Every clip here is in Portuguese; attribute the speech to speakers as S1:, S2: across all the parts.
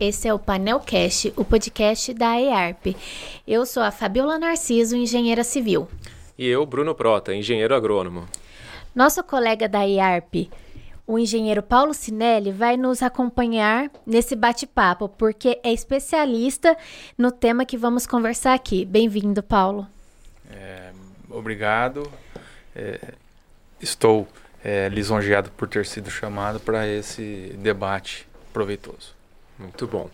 S1: esse é o Panelcast, o podcast da EARP. Eu sou a Fabiola Narciso, engenheira civil.
S2: E eu, Bruno Prota, engenheiro agrônomo.
S1: Nosso colega da EARP, o engenheiro Paulo Sinelli, vai nos acompanhar nesse bate-papo, porque é especialista no tema que vamos conversar aqui. Bem-vindo, Paulo.
S3: É, obrigado. É, estou é, lisonjeado por ter sido chamado para esse debate proveitoso.
S2: Muito bom.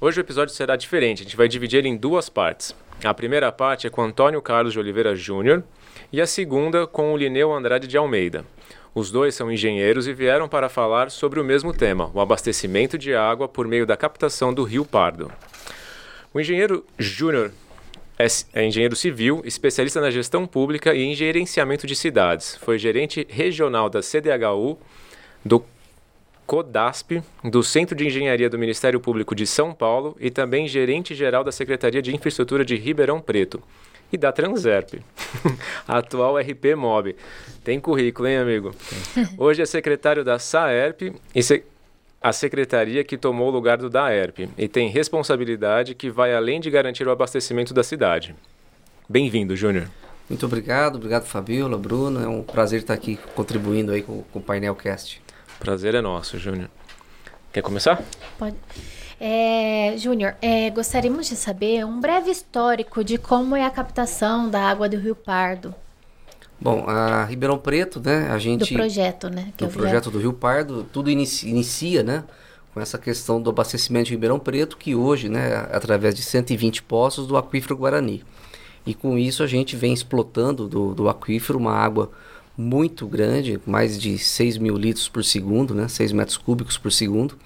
S2: Hoje o episódio será diferente, a gente vai dividir em duas partes. A primeira parte é com Antônio Carlos de Oliveira Júnior e a segunda com o Lineu Andrade de Almeida. Os dois são engenheiros e vieram para falar sobre o mesmo tema, o abastecimento de água por meio da captação do Rio Pardo. O engenheiro Júnior é, é engenheiro civil, especialista na gestão pública e em gerenciamento de cidades. Foi gerente regional da CDHU, do CODASP, do Centro de Engenharia do Ministério Público de São Paulo e também gerente-geral da Secretaria de Infraestrutura de Ribeirão Preto e da Transerp, atual RP Mob. Tem currículo, hein, amigo? Hoje é secretário da SAERP e se... a secretaria que tomou o lugar do DAERP e tem responsabilidade que vai além de garantir o abastecimento da cidade. Bem-vindo, Júnior.
S4: Muito obrigado, obrigado Fabiola, Bruno. É um prazer estar aqui contribuindo aí com, com o Painel Cast.
S2: Prazer é nosso, Júnior. Quer começar?
S1: Pode. É, Júnior, é, gostaríamos de saber um breve histórico de como é a captação da água do Rio Pardo.
S4: Bom, a Ribeirão Preto, né, a gente...
S1: Do projeto, né?
S4: do projeto do Rio Pardo, tudo inicia, inicia, né, com essa questão do abastecimento de Ribeirão Preto, que hoje, né, através de 120 poços do aquífero Guarani. E com isso a gente vem explotando do, do aquífero uma água muito grande, mais de 6 mil litros por segundo, né, 6 metros cúbicos por segundo.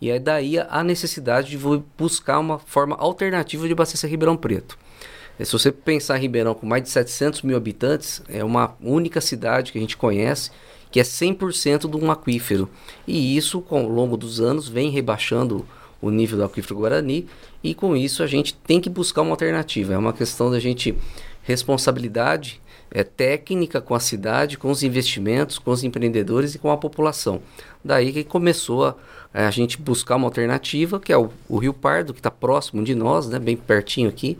S4: E aí daí a necessidade de buscar uma forma alternativa de abastecer Ribeirão Preto. Se você pensar em Ribeirão com mais de 700 mil habitantes, é uma única cidade que a gente conhece que é 100% de um aquífero. E isso, ao longo dos anos, vem rebaixando o nível do aquífero Guarani e com isso a gente tem que buscar uma alternativa. É uma questão da gente responsabilidade é, técnica com a cidade, com os investimentos, com os empreendedores e com a população. Daí que começou a, a gente buscar uma alternativa, que é o, o Rio Pardo, que está próximo de nós, né, bem pertinho aqui.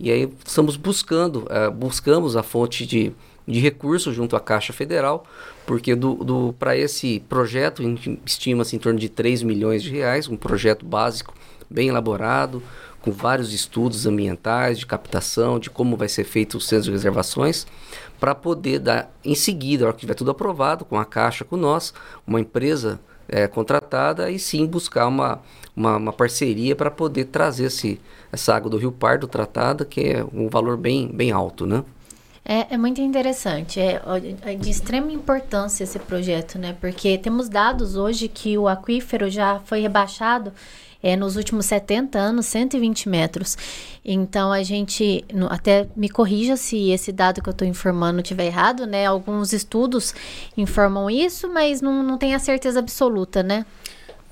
S4: E aí estamos buscando, uh, buscamos a fonte de, de recursos junto à Caixa Federal, porque do, do para esse projeto estima-se em torno de 3 milhões de reais, um projeto básico bem elaborado, com vários estudos ambientais, de captação, de como vai ser feito o centro de reservações, para poder dar, em seguida, a hora que tiver tudo aprovado, com a Caixa, com nós, uma empresa é, contratada, e sim buscar uma, uma, uma parceria para poder trazer esse, essa água do Rio Pardo tratada, que é um valor bem, bem alto, né?
S1: É, é, muito interessante, é, é, de extrema importância esse projeto, né? Porque temos dados hoje que o aquífero já foi rebaixado é, nos últimos 70 anos, 120 metros. Então a gente, até me corrija se esse dado que eu estou informando estiver errado, né? Alguns estudos informam isso, mas não, não tem a certeza absoluta, né?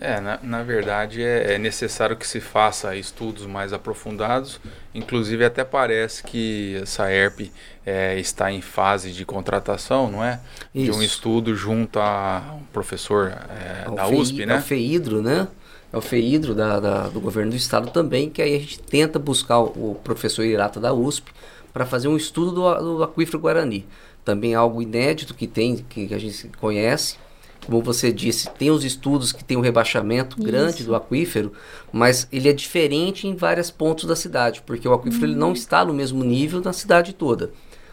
S3: É, na, na verdade é, é, necessário que se faça estudos mais aprofundados. Inclusive até parece que essa ERP é, está em fase de contratação, não é? Isso. De um estudo junto a um professor é, da USP, né?
S4: O FEIDRO, né? É o FEIDRO da, da, do governo do estado também, que aí a gente tenta buscar o, professor Irata da USP para fazer um estudo do, do aquífero Guarani. Também algo inédito que tem, que a gente conhece. Como você disse, tem os estudos que tem um rebaixamento Isso. grande do aquífero, mas ele é diferente em vários pontos da cidade, porque o aquífero uhum. ele não uhum. está no mesmo nível na cidade toda.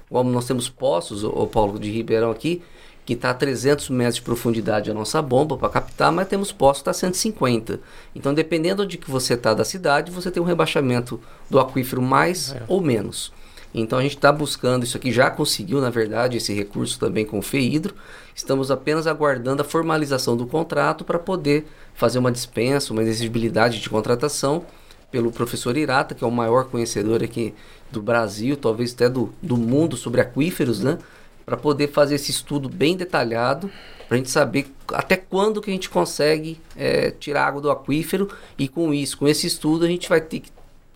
S4: Como nós temos poços, o Paulo de Ribeirão aqui, que está a 300 metros de profundidade a nossa bomba para captar, mas temos poços que está a 150. Então, dependendo de que você está da cidade, você tem um rebaixamento do aquífero mais é. ou menos. Então, a gente está buscando isso aqui, já conseguiu, na verdade, esse recurso também com o FEIDRO. Estamos apenas aguardando a formalização do contrato para poder fazer uma dispensa, uma exigibilidade de contratação pelo professor Irata, que é o maior conhecedor aqui do Brasil, talvez até do, do mundo sobre aquíferos, né? Para poder fazer esse estudo bem detalhado, para a gente saber até quando que a gente consegue é, tirar água do aquífero e com isso, com esse estudo, a gente vai ter que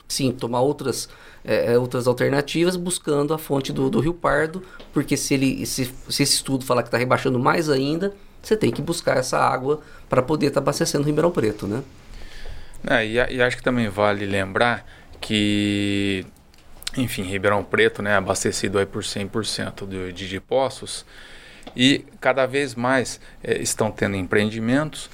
S4: sim tomar outras é, é, outras alternativas buscando a fonte do, do Rio Pardo, porque se ele se, se esse estudo falar que está rebaixando mais ainda, você tem que buscar essa água para poder estar tá abastecendo o Ribeirão Preto, né?
S3: É, e, e acho que também vale lembrar que, enfim, Ribeirão Preto, né, abastecido aí por 100% de, de, de poços, e cada vez mais é, estão tendo empreendimentos.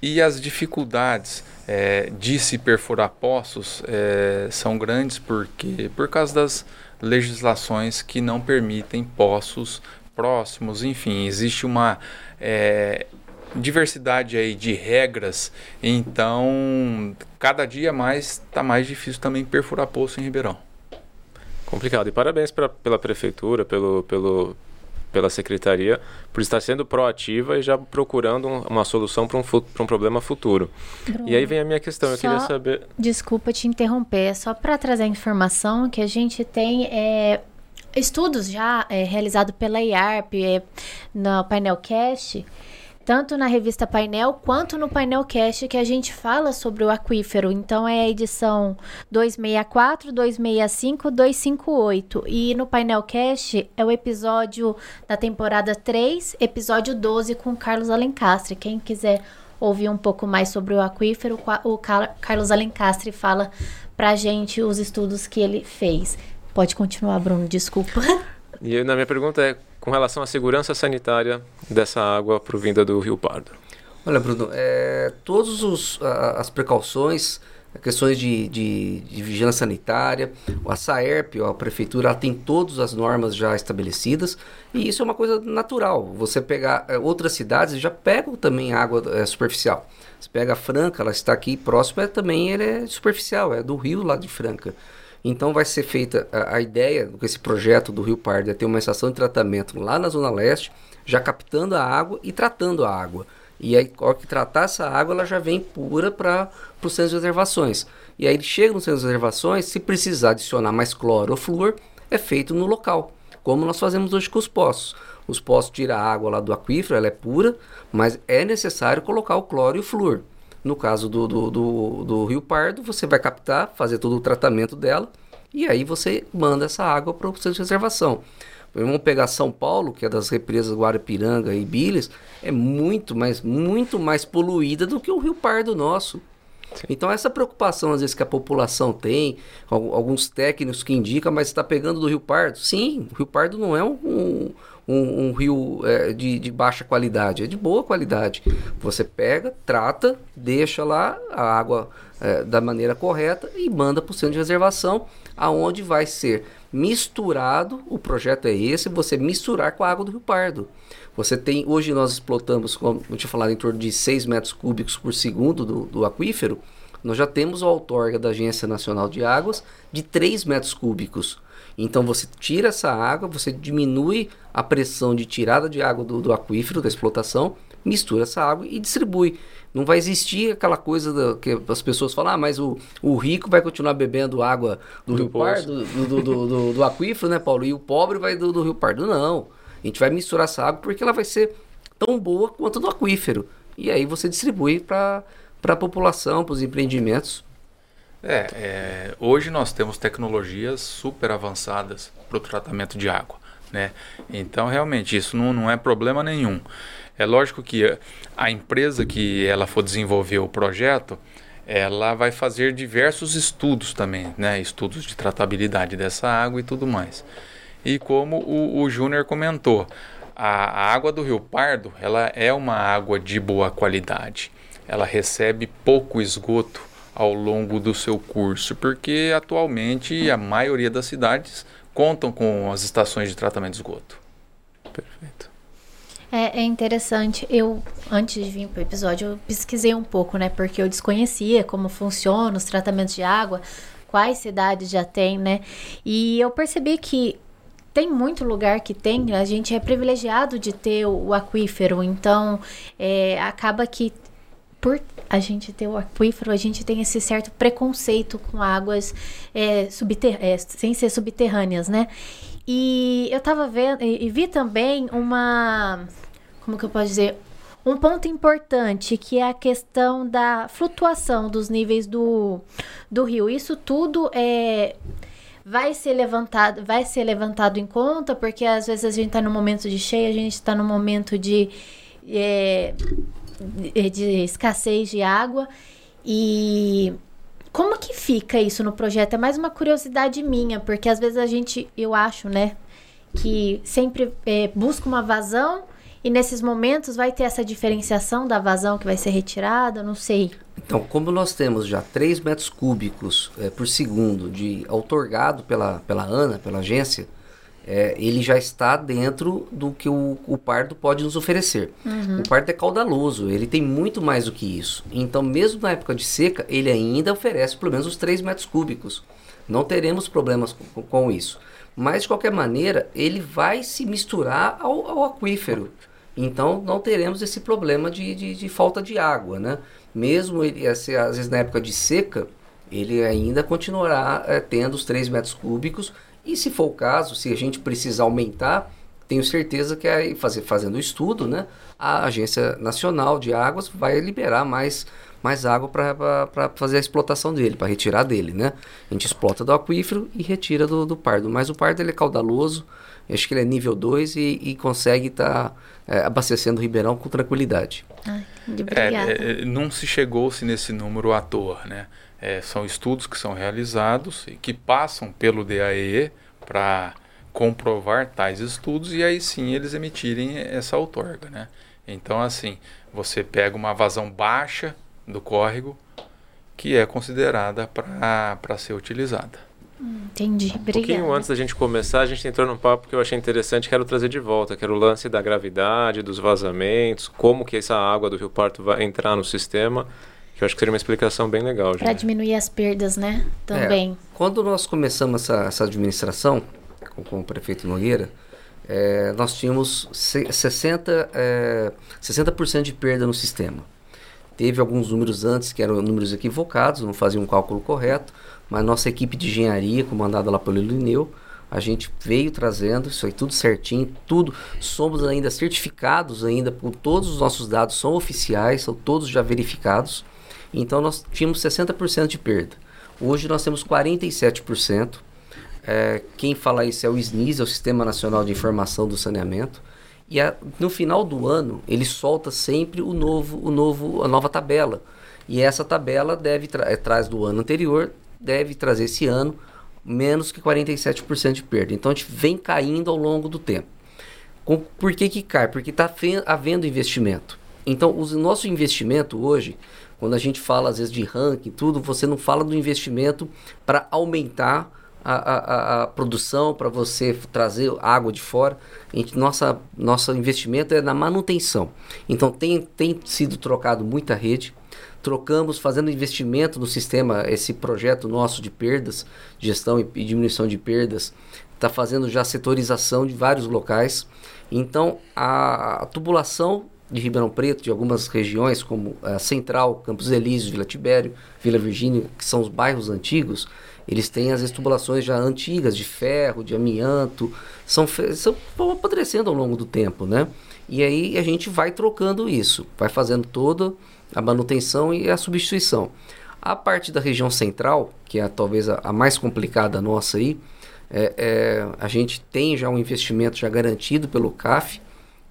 S3: E as dificuldades é, de se perfurar poços é, são grandes porque por causa das legislações que não permitem poços próximos, enfim, existe uma diversidade aí de regras, então cada dia mais está mais difícil também perfurar poço em Ribeirão.
S2: Complicado. E parabéns pra, pela prefeitura, pelo, pelo, pela secretaria, por estar sendo proativa e já procurando um, uma solução para um, um problema futuro. Bruno, e aí vem a minha questão, eu queria saber...
S1: Desculpa te interromper, é só para trazer a informação que a gente tem é, estudos já é, realizados pela IARP é, no painel Cast tanto na revista Painel quanto no Painel Cast que a gente fala sobre o aquífero. Então é a edição 264, 265, 258. E no Painel Cast é o episódio da temporada 3, episódio 12 com Carlos Alencastre. Quem quiser ouvir um pouco mais sobre o aquífero, o Carlos Alencastre fala pra gente os estudos que ele fez. Pode continuar, Bruno, desculpa.
S2: E na minha pergunta é com relação à segurança sanitária dessa água provinda do Rio Pardo.
S4: Olha, Bruno, é, todas as precauções, questões de, de, de, vigilância sanitária, a SAERP, a prefeitura, tem todas as normas já estabelecidas e isso é uma coisa natural. Você pegar é, outras cidades já pegam também água é, superficial. Você pega a Franca, ela está aqui próxima, é, também ele é superficial, é do rio lá de Franca. Então vai ser feita a, a ideia com esse projeto do Rio Pardo é ter uma estação de tratamento lá na Zona Leste, já captando a água e tratando a água. E aí, ao que tratar essa água, ela já vem pura para os centros de reservações. E aí ele chega nos centros de reservações, se precisar adicionar mais cloro ou flúor, é feito no local, como nós fazemos hoje com os poços. Os poços tiram a água lá do aquífero, ela é pura, mas é necessário colocar o cloro e o flúor. No caso do, do, do, do Rio Pardo, você vai captar, fazer todo o tratamento dela e aí você manda essa água para o centro de reservação. Vamos pegar São Paulo, que é das represas Guarapiranga e Biles, é muito mais, muito mais poluída do que o Rio Pardo nosso. Sim. Então essa preocupação às vezes que a população tem, alguns técnicos que indicam, mas está pegando do Rio Pardo. Sim, o Rio Pardo não é um, um, um rio é, de, de, baixa qualidade, é de boa qualidade. Você pega, trata, deixa lá a água é, da maneira correta e manda para o centro de reservação, aonde vai ser misturado. O projeto é esse: você misturar com a água do Rio Pardo. Você tem, hoje nós explotamos, como eu tinha falado, em torno de 6 metros cúbicos por segundo do, do aquífero. Nós já temos a outorga da Agência Nacional de Águas de 3 metros cúbicos. Então você tira essa água, você diminui a pressão de tirada de água do, do aquífero, da explotação, mistura essa água e distribui. Não vai existir aquela coisa da, que as pessoas falam, ah, mas o, o rico vai continuar bebendo água do, do Rio Pardo, do, do, do, do, aquífero, né, Paulo? E o pobre vai do, do Rio Pardo. Não. A gente vai misturar essa água porque ela vai ser tão boa quanto do aquífero. E aí você distribui para a população, para os empreendimentos.
S3: É, é, hoje nós temos tecnologias super avançadas para o tratamento de água, né? Então realmente isso não, não é problema nenhum. É lógico que a empresa que ela for desenvolver o projeto, ela vai fazer diversos estudos também, né? Estudos de tratabilidade dessa água e tudo mais. E como o, o Júnior comentou, a, a água do Rio Pardo, ela é uma água de boa qualidade. Ela recebe pouco esgoto ao longo do seu curso, porque atualmente a maioria das cidades contam com as estações de tratamento de esgoto.
S2: Perfeito.
S1: É, é interessante. Eu, antes de vir para o episódio, eu pesquisei um pouco, né? Porque eu desconhecia como funcionam os tratamentos de água, quais cidades já tem, né? E eu percebi que tem muito lugar que tem, a gente é privilegiado de ter o, o aquífero, então é, acaba que por a gente ter o aquífero, a gente tem esse certo preconceito com águas é, é, sem ser subterrâneas, né? E eu tava vendo e, e vi também uma. Como que eu posso dizer? Um ponto importante que é a questão da flutuação dos níveis do, do rio. Isso tudo é vai ser levantado, vai ser levantado em conta, porque às vezes a gente está no momento de cheia, a gente está no momento de é, de escassez de água E como que fica isso no projeto? É mais uma curiosidade minha, porque às vezes a gente, eu acho, né, que sempre é, busca uma vazão e nesses momentos vai ter essa diferenciação da vazão que vai ser retirada, não sei.
S4: Então, como nós temos já 3 metros cúbicos é, por segundo de outorgado pela, pela ANA, pela agência, é, ele já está dentro do que o, o pardo pode nos oferecer. Uhum. O pardo é caudaloso, ele tem muito mais do que isso. Então, mesmo na época de seca, ele ainda oferece pelo menos os 3 metros cúbicos. Não teremos problemas com, com isso. Mas, de qualquer maneira, ele vai se misturar ao, ao aquífero. Então não teremos esse problema de, de, de falta de água, né? Mesmo ele, às vezes na época de seca, ele ainda continuará é, tendo os 3 metros cúbicos e se for o caso, se a gente precisar aumentar, tenho certeza que aí fazer, fazendo o estudo, né, a Agência Nacional de Águas vai liberar mais, mais água para fazer a explotação dele, para retirar dele, né? A gente explota do aquífero e retira do, do pardo. Mas o pardo ele é caudaloso, acho que ele é nível 2 e, e consegue estar tá, é, abastecendo o Ribeirão com tranquilidade.
S3: Ai, é, é, não se chegou-se nesse número à toa, né? É, são estudos que são realizados e que passam pelo DAE para comprovar tais estudos e aí sim eles emitirem essa outorga, né? Então, assim, você pega uma vazão baixa do córrego que é considerada para ser utilizada.
S1: Entendi, obrigada. Um
S2: pouquinho antes da gente começar, a gente entrou num papo que eu achei interessante, quero trazer de volta, que era o lance da gravidade, dos vazamentos, como que essa água do Rio Parto vai entrar no sistema, que eu acho que seria uma explicação bem legal.
S1: Para diminuir as perdas, né? Também. É,
S4: quando nós começamos essa, essa administração, com, com o prefeito Nogueira, é, nós tínhamos 60%, é, 60 de perda no sistema. Teve alguns números antes que eram números equivocados, não faziam um cálculo correto, mas nossa equipe de engenharia, comandada lá pelo Lineu, a gente veio trazendo isso aí tudo certinho, tudo. Somos ainda certificados ainda, por todos os nossos dados são oficiais, são todos já verificados. Então nós tínhamos 60% de perda. Hoje nós temos 47%. É, quem fala isso é o SNIS, é o Sistema Nacional de Informação do Saneamento. E a, no final do ano ele solta sempre o novo, o novo, a nova tabela. E essa tabela deve tra é, traz do ano anterior deve trazer esse ano menos que 47% de perda. Então a gente vem caindo ao longo do tempo. Com, por que, que cai? Porque está havendo investimento. Então o nosso investimento hoje, quando a gente fala às vezes de ranking, tudo, você não fala do investimento para aumentar a, a, a, produção, para você trazer água de fora. A gente, nossa, nosso investimento é na manutenção. Então tem, tem sido trocado muita rede, trocamos fazendo investimento no sistema, esse projeto nosso de perdas, gestão e diminuição de perdas, está fazendo já setorização de vários locais. Então, a, a, tubulação de Ribeirão Preto, de algumas regiões, como a Central, Campos Elíseos, Vila Tibério, Vila Virgínia, que são os bairros antigos, eles têm as tubulações já antigas, de ferro, de amianto, são, são apodrecendo ao longo do tempo, né? E aí a gente vai trocando isso, vai fazendo todo a manutenção e a substituição. A parte da região central, que é talvez a, a mais complicada nossa aí, é, é, a gente tem já um investimento já garantido pelo CAF,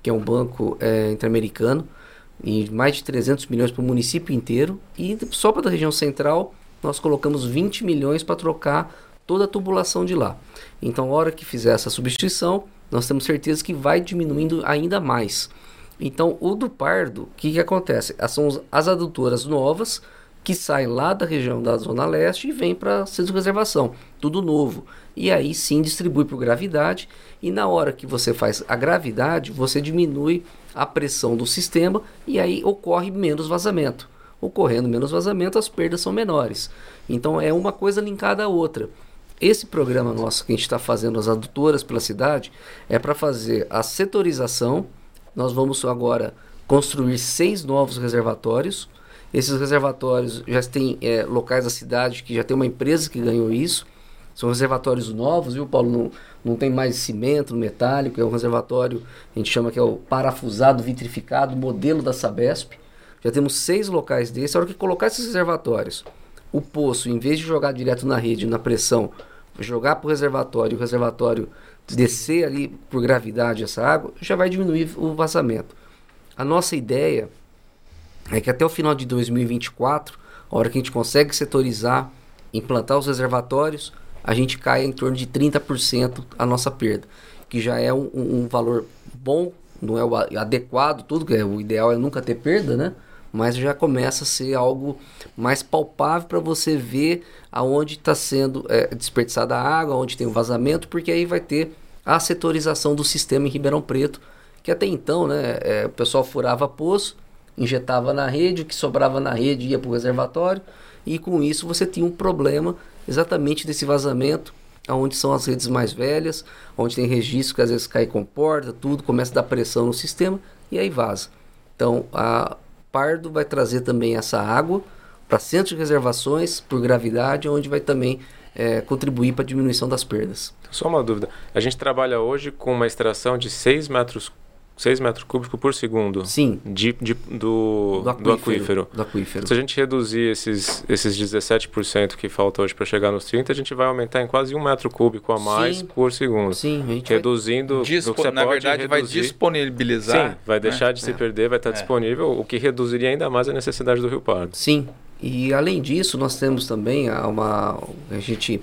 S4: que é um banco é, interamericano, e mais de 300 milhões para o município inteiro. E só para a região central, nós colocamos 20 milhões para trocar toda a tubulação de lá. Então, a hora que fizer essa substituição, nós temos certeza que vai diminuindo ainda mais. Então, o do Pardo, o que, que acontece? São as adutoras novas que saem lá da região da Zona Leste e vêm para centro de reservação, tudo novo. E aí sim distribui por gravidade, e na hora que você faz a gravidade, você diminui a pressão do sistema e aí ocorre menos vazamento. Ocorrendo menos vazamento, as perdas são menores. Então é uma coisa linkada à outra. Esse programa nosso que a gente está fazendo, as adutoras pela cidade, é para fazer a setorização nós vamos agora construir seis novos reservatórios. Esses reservatórios já têm é, locais da cidade que já tem uma empresa que ganhou isso. São reservatórios novos, viu, Paulo? Não, não tem mais cimento metálico, é um reservatório, a gente chama que é o parafusado vitrificado, modelo da Sabesp. Já temos seis locais desses. A hora que colocar esses reservatórios, o poço, em vez de jogar direto na rede, na pressão, jogar para o reservatório, o reservatório descer ali por gravidade essa água, já vai diminuir o vazamento. A nossa ideia é que até o final de 2024 A hora que a gente consegue setorizar, implantar os reservatórios, a gente cai em torno de 30% a nossa perda, que já é um, um, valor bom, não é o adequado, tudo que é, o ideal é nunca ter perda, né? Mas já começa a ser algo mais palpável para você ver aonde está sendo é, desperdiçada a água, onde tem o vazamento, porque aí vai ter a setorização do sistema em Ribeirão Preto, que até então, né, é, o pessoal furava poço, injetava na rede, o que sobrava na rede ia para o reservatório, e com isso você tinha um problema exatamente desse vazamento, onde são as redes mais velhas, onde tem registro que às vezes cai com porta, tudo, começa a dar pressão no sistema e aí vaza. Então, a Pardo vai trazer também essa água para centros de reservações por gravidade, onde vai também é, contribuir para a diminuição das perdas.
S2: Só uma dúvida. A gente trabalha hoje com uma extração de 6 metros 6 metros cúbicos por segundo.
S4: Sim.
S2: De, de do, do, aquífero, do, aquífero.
S4: do aquífero.
S2: Se a gente reduzir esses, esses 17% que falta hoje para chegar nos 30%, a gente vai aumentar em quase um metro cúbico a mais
S4: Sim.
S2: por segundo.
S4: Sim, a gente
S2: Reduzindo.
S3: Dispo na verdade, reduzir. vai disponibilizar.
S2: Sim, vai né? deixar de se é. perder, vai estar é. disponível, o que reduziria ainda mais a necessidade do Rio Pardo.
S4: Sim. E além disso, nós temos também uma. A gente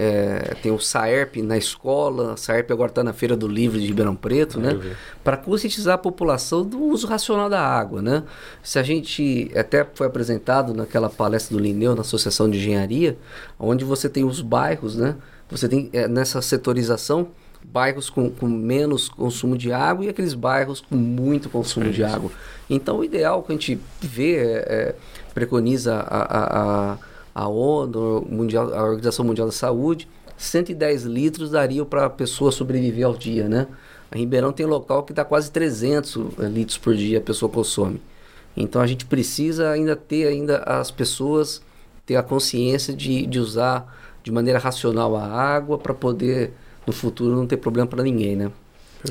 S4: é, tem o SAERP na escola, a SAERP agora está na Feira do Livro de Ribeirão Preto, né? Para conscientizar a população do uso racional da água, né? Se a gente até foi apresentado naquela palestra do Lineu na Associação de Engenharia, onde você tem os bairros, né? Você tem é, nessa setorização bairros com, com, menos consumo de água e aqueles bairros com muito consumo de água. Então, o ideal que a gente vê, é, é, preconiza a, a, a a ONU, Mundial, a Organização Mundial da Saúde, 110 litros daria para a pessoa sobreviver ao dia, né? A Ribeirão tem local que dá quase 300 eh, litros por dia a pessoa consome. Então a gente precisa ainda ter ainda as pessoas ter a consciência de, de usar de maneira racional a água para poder no futuro não ter problema para ninguém, né?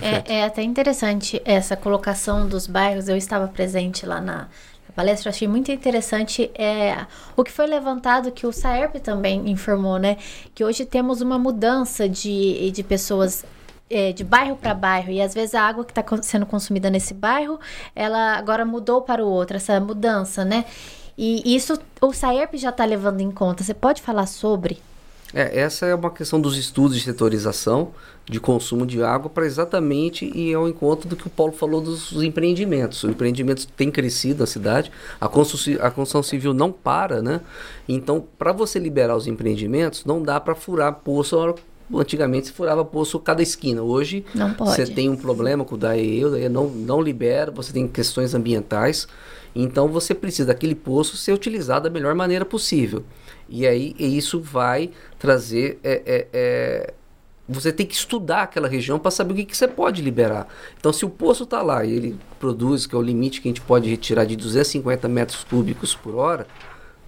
S1: É, é, até interessante essa colocação dos bairros. Eu estava presente lá na, palestra, eu achei muito interessante é, o que foi levantado, que o Saerp também informou, né? Que hoje temos uma mudança de, de pessoas é, de bairro para bairro. E às vezes a água que está sendo consumida nesse bairro ela agora mudou para o outro essa mudança né? E isso o Saerp já está levando em conta. Você pode falar sobre
S4: é, essa é uma questão dos estudos de setorização de consumo de água para exatamente e ao encontro do que o Paulo falou dos empreendimentos. Os empreendimentos têm crescido na cidade, a construção, a construção civil não para, né? Então, para você liberar os empreendimentos, não dá para furar poço Antigamente se furava poço cada esquina. Hoje você tem um problema com o DAEU, daí não, não libera, você tem questões ambientais. Então você precisa daquele poço ser utilizado da melhor maneira possível. E aí e isso vai trazer é, é, é você tem que estudar aquela região para saber o que, que, você pode liberar. Então, se o poço está lá e ele produz, que é o limite que a gente pode retirar de 250 metros cúbicos por hora,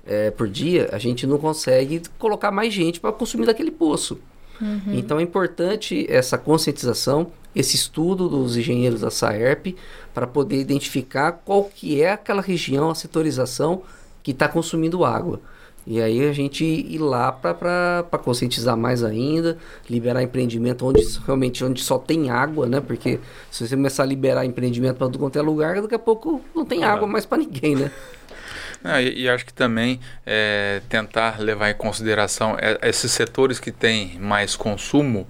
S4: é, por dia, a gente não consegue colocar mais gente para consumir daquele poço. Uhum. Então, é importante essa conscientização, esse estudo dos engenheiros da SAERP, para poder identificar qual que é aquela região, a setorização que está consumindo água. E aí a gente ir lá para conscientizar mais ainda, liberar empreendimento onde realmente onde só tem água, né? Porque se você começar a liberar empreendimento para tudo quanto é lugar, daqui a pouco não tem água mais para ninguém, né?
S3: Ah, e, e, acho que também é, tentar levar em consideração é, esses setores que têm mais consumo,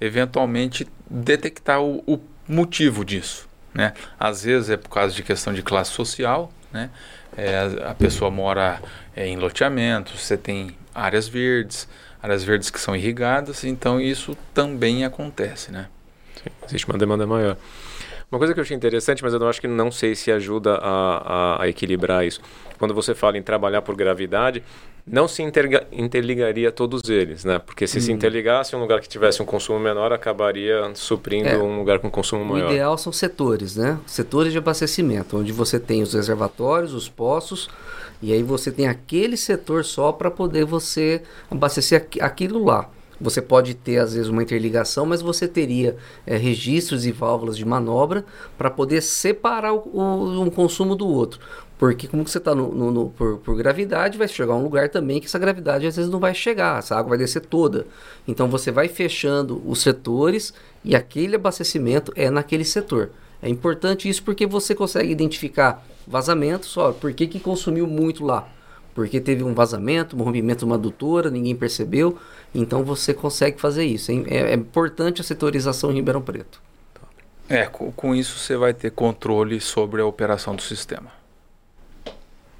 S3: eventualmente detectar o, o motivo disso. Né? Às vezes é por causa de questão de classe social, né? É, a pessoa mora é, em loteamentos, você tem áreas verdes, áreas verdes que são irrigadas, então isso também acontece, né?
S2: Sim, existe uma demanda maior. Uma coisa que eu achei interessante, mas eu não acho que não sei se ajuda a, a, a equilibrar isso. Quando você fala em trabalhar por gravidade, não se interligaria todos eles, né? Porque se hum. se interligasse, um lugar que tivesse um consumo menor acabaria suprindo é, um lugar com consumo maior.
S4: O ideal são setores, né? Setores de abastecimento, onde você tem os reservatórios, os poços, e aí você tem aquele setor só para poder você abastecer aquilo lá. Você pode ter, às vezes, uma interligação, mas você teria é, registros e válvulas de manobra para poder separar o, o, um consumo do outro. Porque como você está no, no, no, por, por, gravidade, vai chegar a um lugar também que essa gravidade às vezes não vai chegar, essa água vai descer toda. Então você vai fechando os setores e aquele abastecimento é naquele setor. É importante isso porque você consegue identificar vazamentos, ó, por que, que consumiu muito lá? porque teve um vazamento, um rompimento de uma adutora, ninguém percebeu, então você consegue fazer isso. É, é importante a setorização em Ribeirão Preto.
S3: É, com, com isso você vai ter controle sobre a operação do sistema.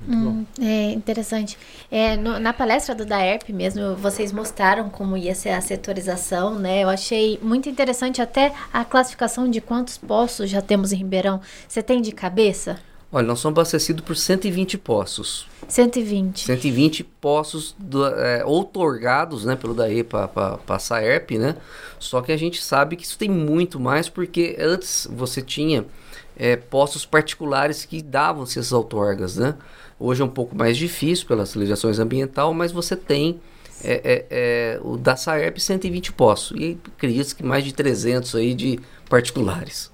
S1: Hum, é interessante. É, no, na palestra do DAERP mesmo, vocês mostraram como ia ser a setorização, né? Eu achei muito interessante até a classificação de quantos poços já temos em Ribeirão. Você tem de cabeça?
S4: Olha, nós somos abastecidos por 120 poços.
S1: 120.
S4: 120 poços do, é, outorgados né, pelo DAE para a Saerp, né? Só que a gente sabe que isso tem muito mais, porque antes você tinha é, postos particulares que davam-se essas outorgas, né? Hoje é um pouco mais difícil pelas legislações ambiental, mas você tem é, é, é, o da Saerp 120 postos e acredito que mais de 300 aí de particulares.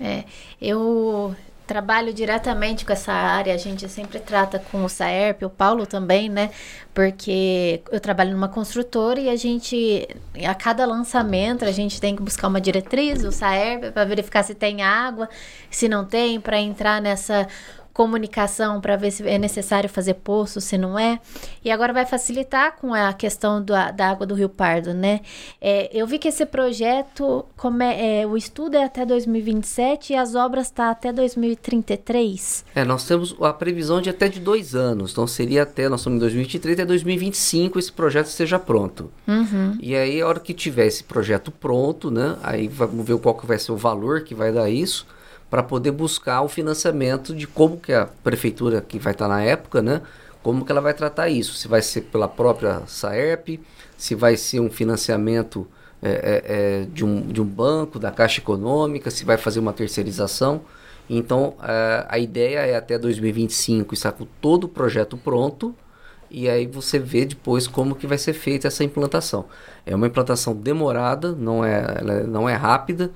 S1: É, eu trabalho diretamente com essa área, a gente sempre trata com o Saerp, o Paulo também, né? Porque eu trabalho numa construtora e a gente, a cada lançamento, a gente tem que buscar uma diretriz, o Saerp, para verificar se tem água, se não tem, para entrar nessa comunicação para ver se é necessário fazer poço, se não é. E agora vai facilitar com a questão do, da água do Rio Pardo, né? É, eu vi que esse projeto, como é, é, o estudo é até 2027 e as obras tá até 2033.
S4: É, nós temos a previsão de até de dois anos, então seria até, nós estamos em 2023, até 2025 esse projeto esteja pronto.
S1: Uhum.
S4: E aí, a hora que tiver esse projeto pronto, né, aí vamos ver qual que vai ser o valor que vai dar isso, para poder buscar o financiamento de como que a prefeitura que vai estar tá na época, né, como que ela vai tratar isso, se vai ser pela própria Saerp, se vai ser um financiamento é, é, é, de, um, de um banco, da Caixa Econômica, se vai fazer uma terceirização. Então, é, a ideia é até 2025 estar com todo o projeto pronto e aí você vê depois como que vai ser feita essa implantação. É uma implantação demorada, não é, não é rápida,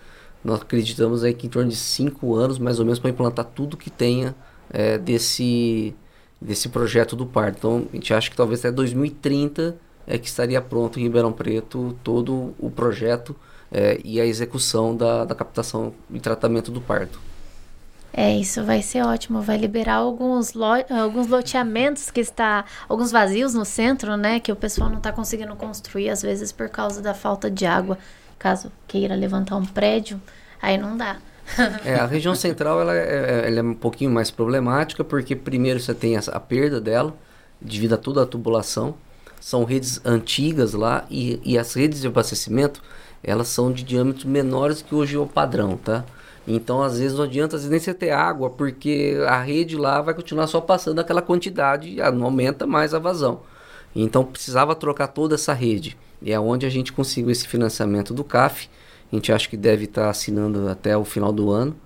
S4: nós acreditamos aí que em torno de cinco anos, mais ou menos, para implantar tudo que tenha é, desse, desse projeto do parto. Então, a gente acha que talvez até 2030 é que estaria pronto em Ribeirão Preto todo o projeto é, e a execução da, da captação e tratamento do parto.
S1: É, isso vai ser ótimo. Vai liberar alguns, lo alguns loteamentos que está. alguns vazios no centro, né? Que o pessoal não está conseguindo construir, às vezes, por causa da falta de água caso queira levantar um prédio, aí não dá.
S4: é, a região central ela é, ela é um pouquinho mais problemática, porque primeiro você tem a, a perda dela, devido a toda a tubulação. São redes antigas lá e, e as redes de abastecimento, elas são de diâmetros menores que hoje é o padrão, tá? Então, às vezes, não adianta às vezes, nem você ter água, porque a rede lá vai continuar só passando aquela quantidade, não aumenta mais a vazão. Então, precisava trocar toda essa rede. E é onde a gente conseguiu esse financiamento do CAF. A gente acha que deve estar assinando até o final do ano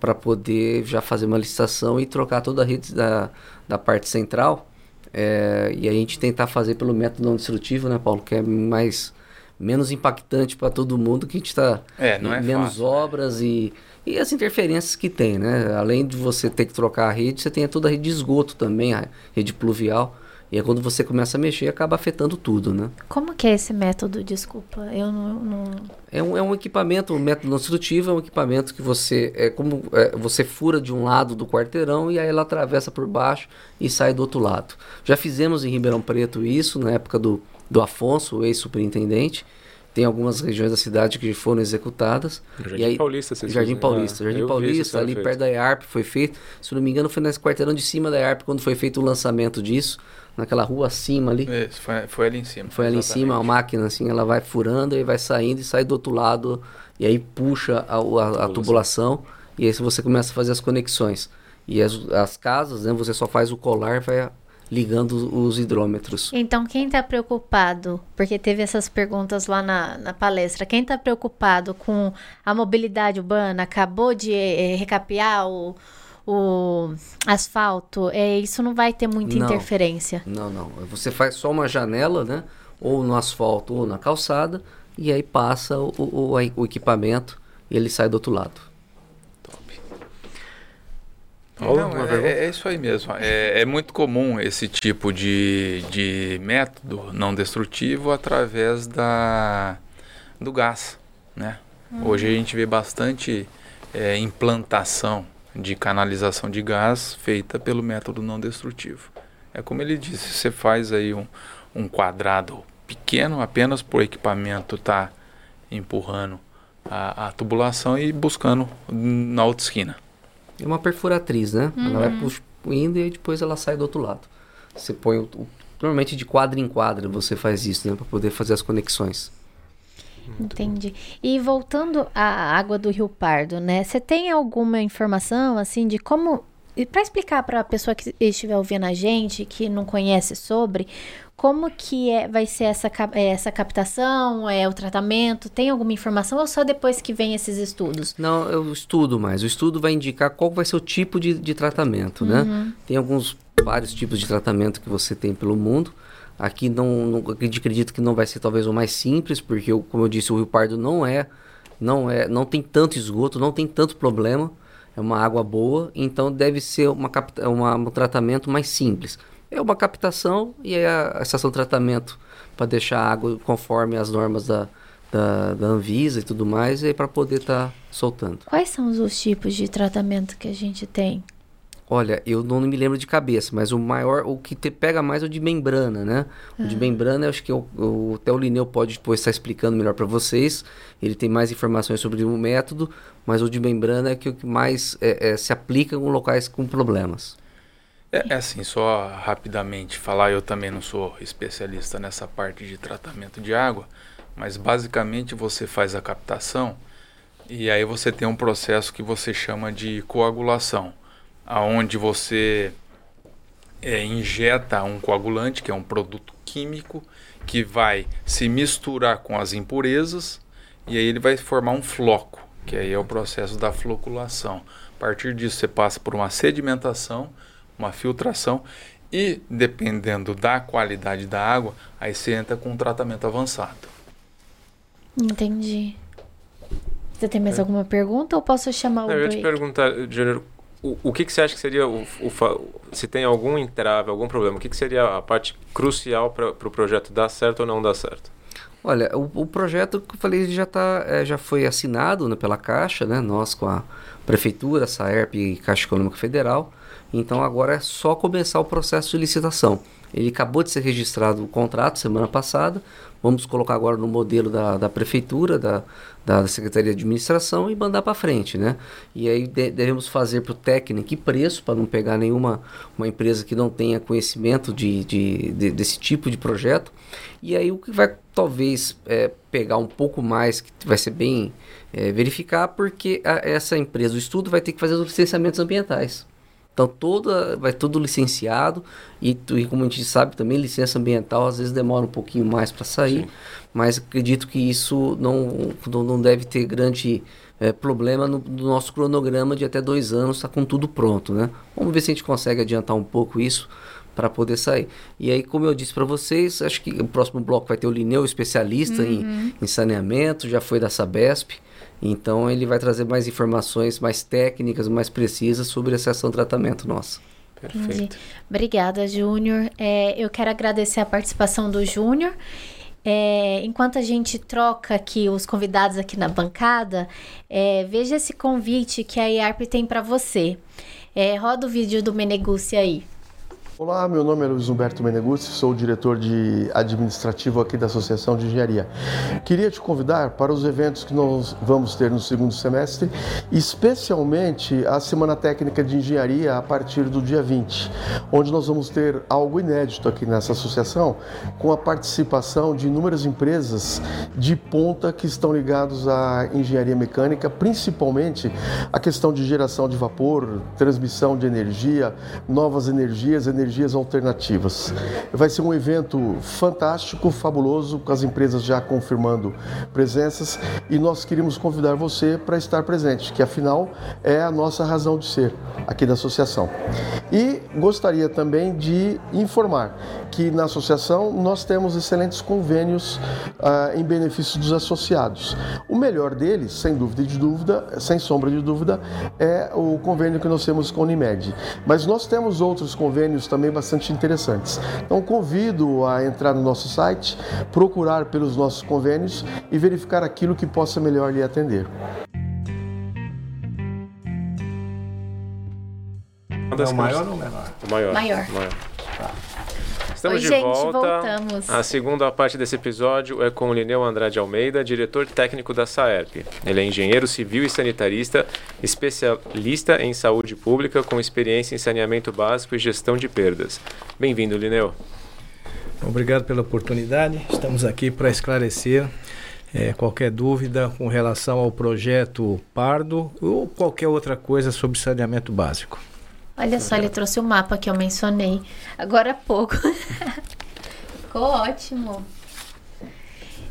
S4: para poder já fazer uma licitação e trocar toda a rede da, da parte central. É, e a gente tentar fazer pelo método não destrutivo, né, Paulo? Que é mais menos impactante para todo mundo, que a gente está
S3: é, é
S4: menos
S3: fácil,
S4: obras né? e, e as interferências que tem, né? Além de você ter que trocar a rede, você tem toda a rede de esgoto também, a rede pluvial. E aí quando você começa a mexer, acaba afetando tudo, né?
S1: Como que é esse método? Desculpa, eu não... não...
S4: É, um, é um equipamento, um método construtivo é um equipamento que você... É como é, você fura de um lado do quarteirão e aí ela atravessa por baixo e sai do outro lado. Já fizemos em Ribeirão Preto isso, na época do, do Afonso, o ex-superintendente. Tem algumas regiões da cidade que foram executadas.
S2: Jardim e aí, Paulista,
S4: vocês Jardim Paulista. Ah, Jardim Paulista, ali perto da EARP foi feito. Se não me engano, foi nesse quarteirão de cima da EARP quando foi feito o lançamento disso naquela rua acima ali.
S3: Isso, foi, foi ali em cima.
S4: Foi ali exatamente. em cima, a máquina assim, ela vai furando e vai saindo e sai do outro lado e aí puxa a, a, a tubulação e aí você começa a fazer as conexões. E as, as casas, né, você só faz o colar, vai ligando os hidrômetros.
S1: Então, quem está preocupado, porque teve essas perguntas lá na, na palestra, quem está preocupado com a mobilidade urbana, acabou de é, recapear o, o asfalto, é, isso não vai ter muita
S4: não,
S1: interferência.
S4: Não, não. Você faz só uma janela, né? Ou no asfalto ou na calçada, e aí passa o, o, o equipamento e ele sai do outro lado.
S3: Top. Não, é, é, isso aí mesmo. É, é, muito comum esse tipo de, de método não destrutivo através da, do gás. Né? Hum. Hoje a gente vê bastante é, implantação de canalização de gás feita pelo método não destrutivo. É como ele disse, você faz aí um, um quadrado pequeno apenas por equipamento tá empurrando a, a tubulação e buscando na outra esquina.
S4: É uma perfuratriz, né? Uhum. Ela vai indo e depois ela sai do outro lado. Você põe o, o, normalmente de quadra em quadra você faz isso, né, para poder fazer as conexões.
S1: Entendi. E voltando à água do Rio Pardo, né? Você tem alguma informação assim de como para explicar para a pessoa que estiver ouvindo a gente, que não conhece sobre, como que é, vai ser essa, é, essa captação, é o tratamento? Tem alguma informação ou só depois que vem esses estudos?
S4: Não, eu estudo mais. O estudo vai indicar qual vai ser o tipo de, de tratamento, né? uhum. né? Tem alguns, vários tipos de tratamento que você tem pelo mundo. Aqui não, não acredito que não vai ser talvez o mais simples, porque como eu disse, o Rio Pardo não é, não é, não tem tanto esgoto, não tem tanto problema é uma água boa, então deve ser uma, uma, um tratamento mais simples. É uma captação e é a estação de tratamento para deixar a água conforme as normas da, da, da Anvisa e tudo mais, e para poder estar tá soltando.
S1: Quais são os tipos de tratamento que a gente tem?
S4: Olha, eu não me lembro de cabeça, mas o maior, o que te pega mais é o de membrana, né? O de ah. membrana, eu acho que o, o, até o Lineu pode depois estar explicando melhor para vocês. Ele tem mais informações sobre o método, mas o de membrana é que o que mais é, é, se aplica em locais com problemas.
S3: É, é, assim, só rapidamente falar, eu também não sou especialista nessa parte de tratamento de água, mas basicamente você faz a captação e aí você tem um processo que você chama de coagulação aonde você é, injeta um coagulante, que é um produto químico, que vai se misturar com as impurezas e aí ele vai formar um floco, que aí é o processo da floculação. A partir disso você passa por uma sedimentação, uma filtração e dependendo da qualidade da água, aí você entra com um tratamento avançado.
S1: Entendi. Você tem mais é. alguma pergunta ou posso chamar o
S2: Eu ia te perguntar, Júnior, o, o que, que você acha que seria, o, o, se tem algum entrave, algum problema, o que, que seria a parte crucial para o pro projeto dar certo ou não dar certo?
S4: Olha, o, o projeto que eu falei já, tá, é, já foi assinado né, pela Caixa, né, nós com a Prefeitura, Saerp e Caixa Econômica Federal. Então agora é só começar o processo de licitação. Ele acabou de ser registrado o contrato semana passada. Vamos colocar agora no modelo da, da prefeitura, da, da Secretaria de Administração e mandar para frente, né? E aí de, devemos fazer para o técnico e preço, para não pegar nenhuma uma empresa que não tenha conhecimento de, de, de, desse tipo de projeto. E aí o que vai talvez é, pegar um pouco mais, que vai ser bem é, verificar, porque a, essa empresa, o estudo, vai ter que fazer os licenciamentos ambientais. Então toda, vai tudo licenciado e, e, como a gente sabe também licença ambiental às vezes demora um pouquinho mais para sair, Sim. mas acredito que isso não, não deve ter grande é, problema no, no, nosso cronograma de até dois anos está com tudo pronto, né? Vamos ver se a gente consegue adiantar um pouco isso para poder sair. E aí, como eu disse para vocês, acho que o próximo bloco vai ter o Lineu, especialista uhum. em, em saneamento, já foi da Sabesp. Então ele vai trazer mais informações mais técnicas, mais precisas sobre essa ação de tratamento nossa.
S1: Perfeito. Entendi. Obrigada, Júnior. É, eu quero agradecer a participação do Júnior. É, enquanto a gente troca aqui os convidados aqui na bancada, é, veja esse convite que a IARP tem para você. É, roda o vídeo do Meneguci aí.
S5: Olá, meu nome é Luiz Humberto Menegucci, sou o diretor de administrativo aqui da Associação de Engenharia. Queria te convidar para os eventos que nós vamos ter no segundo semestre, especialmente a Semana Técnica de Engenharia a partir do dia 20, onde nós vamos ter algo inédito aqui nessa associação, com a participação de inúmeras empresas de ponta que estão ligados à engenharia mecânica, principalmente a questão de geração de vapor, transmissão de energia, novas energias, energias energias alternativas. Vai ser um evento fantástico, fabuloso, com as empresas já confirmando presenças e nós queríamos convidar você para estar presente, que afinal é a nossa razão de ser aqui da associação. E gostaria também de informar que na associação nós temos excelentes convênios uh, em benefício dos associados. O melhor deles, sem dúvida de dúvida, sem sombra de dúvida, é o convênio que nós temos com a Unimed. Mas nós temos outros convênios também bastante interessantes. Então convido a entrar no nosso site, procurar pelos nossos convênios e verificar aquilo que possa melhor lhe atender.
S2: É o maior ou menor? O maior.
S1: Maior.
S2: maior. Estamos
S1: Oi,
S2: de
S1: gente,
S2: volta.
S1: voltamos.
S2: A segunda parte desse episódio é com o Lineu Andrade Almeida, diretor técnico da SAERP. Ele é engenheiro civil e sanitarista, especialista em saúde pública, com experiência em saneamento básico e gestão de perdas. Bem-vindo, Lineu.
S6: Obrigado pela oportunidade. Estamos aqui para esclarecer é, qualquer dúvida com relação ao projeto Pardo ou qualquer outra coisa sobre saneamento básico.
S1: Olha só, ele trouxe o mapa que eu mencionei agora há pouco. Ficou ótimo.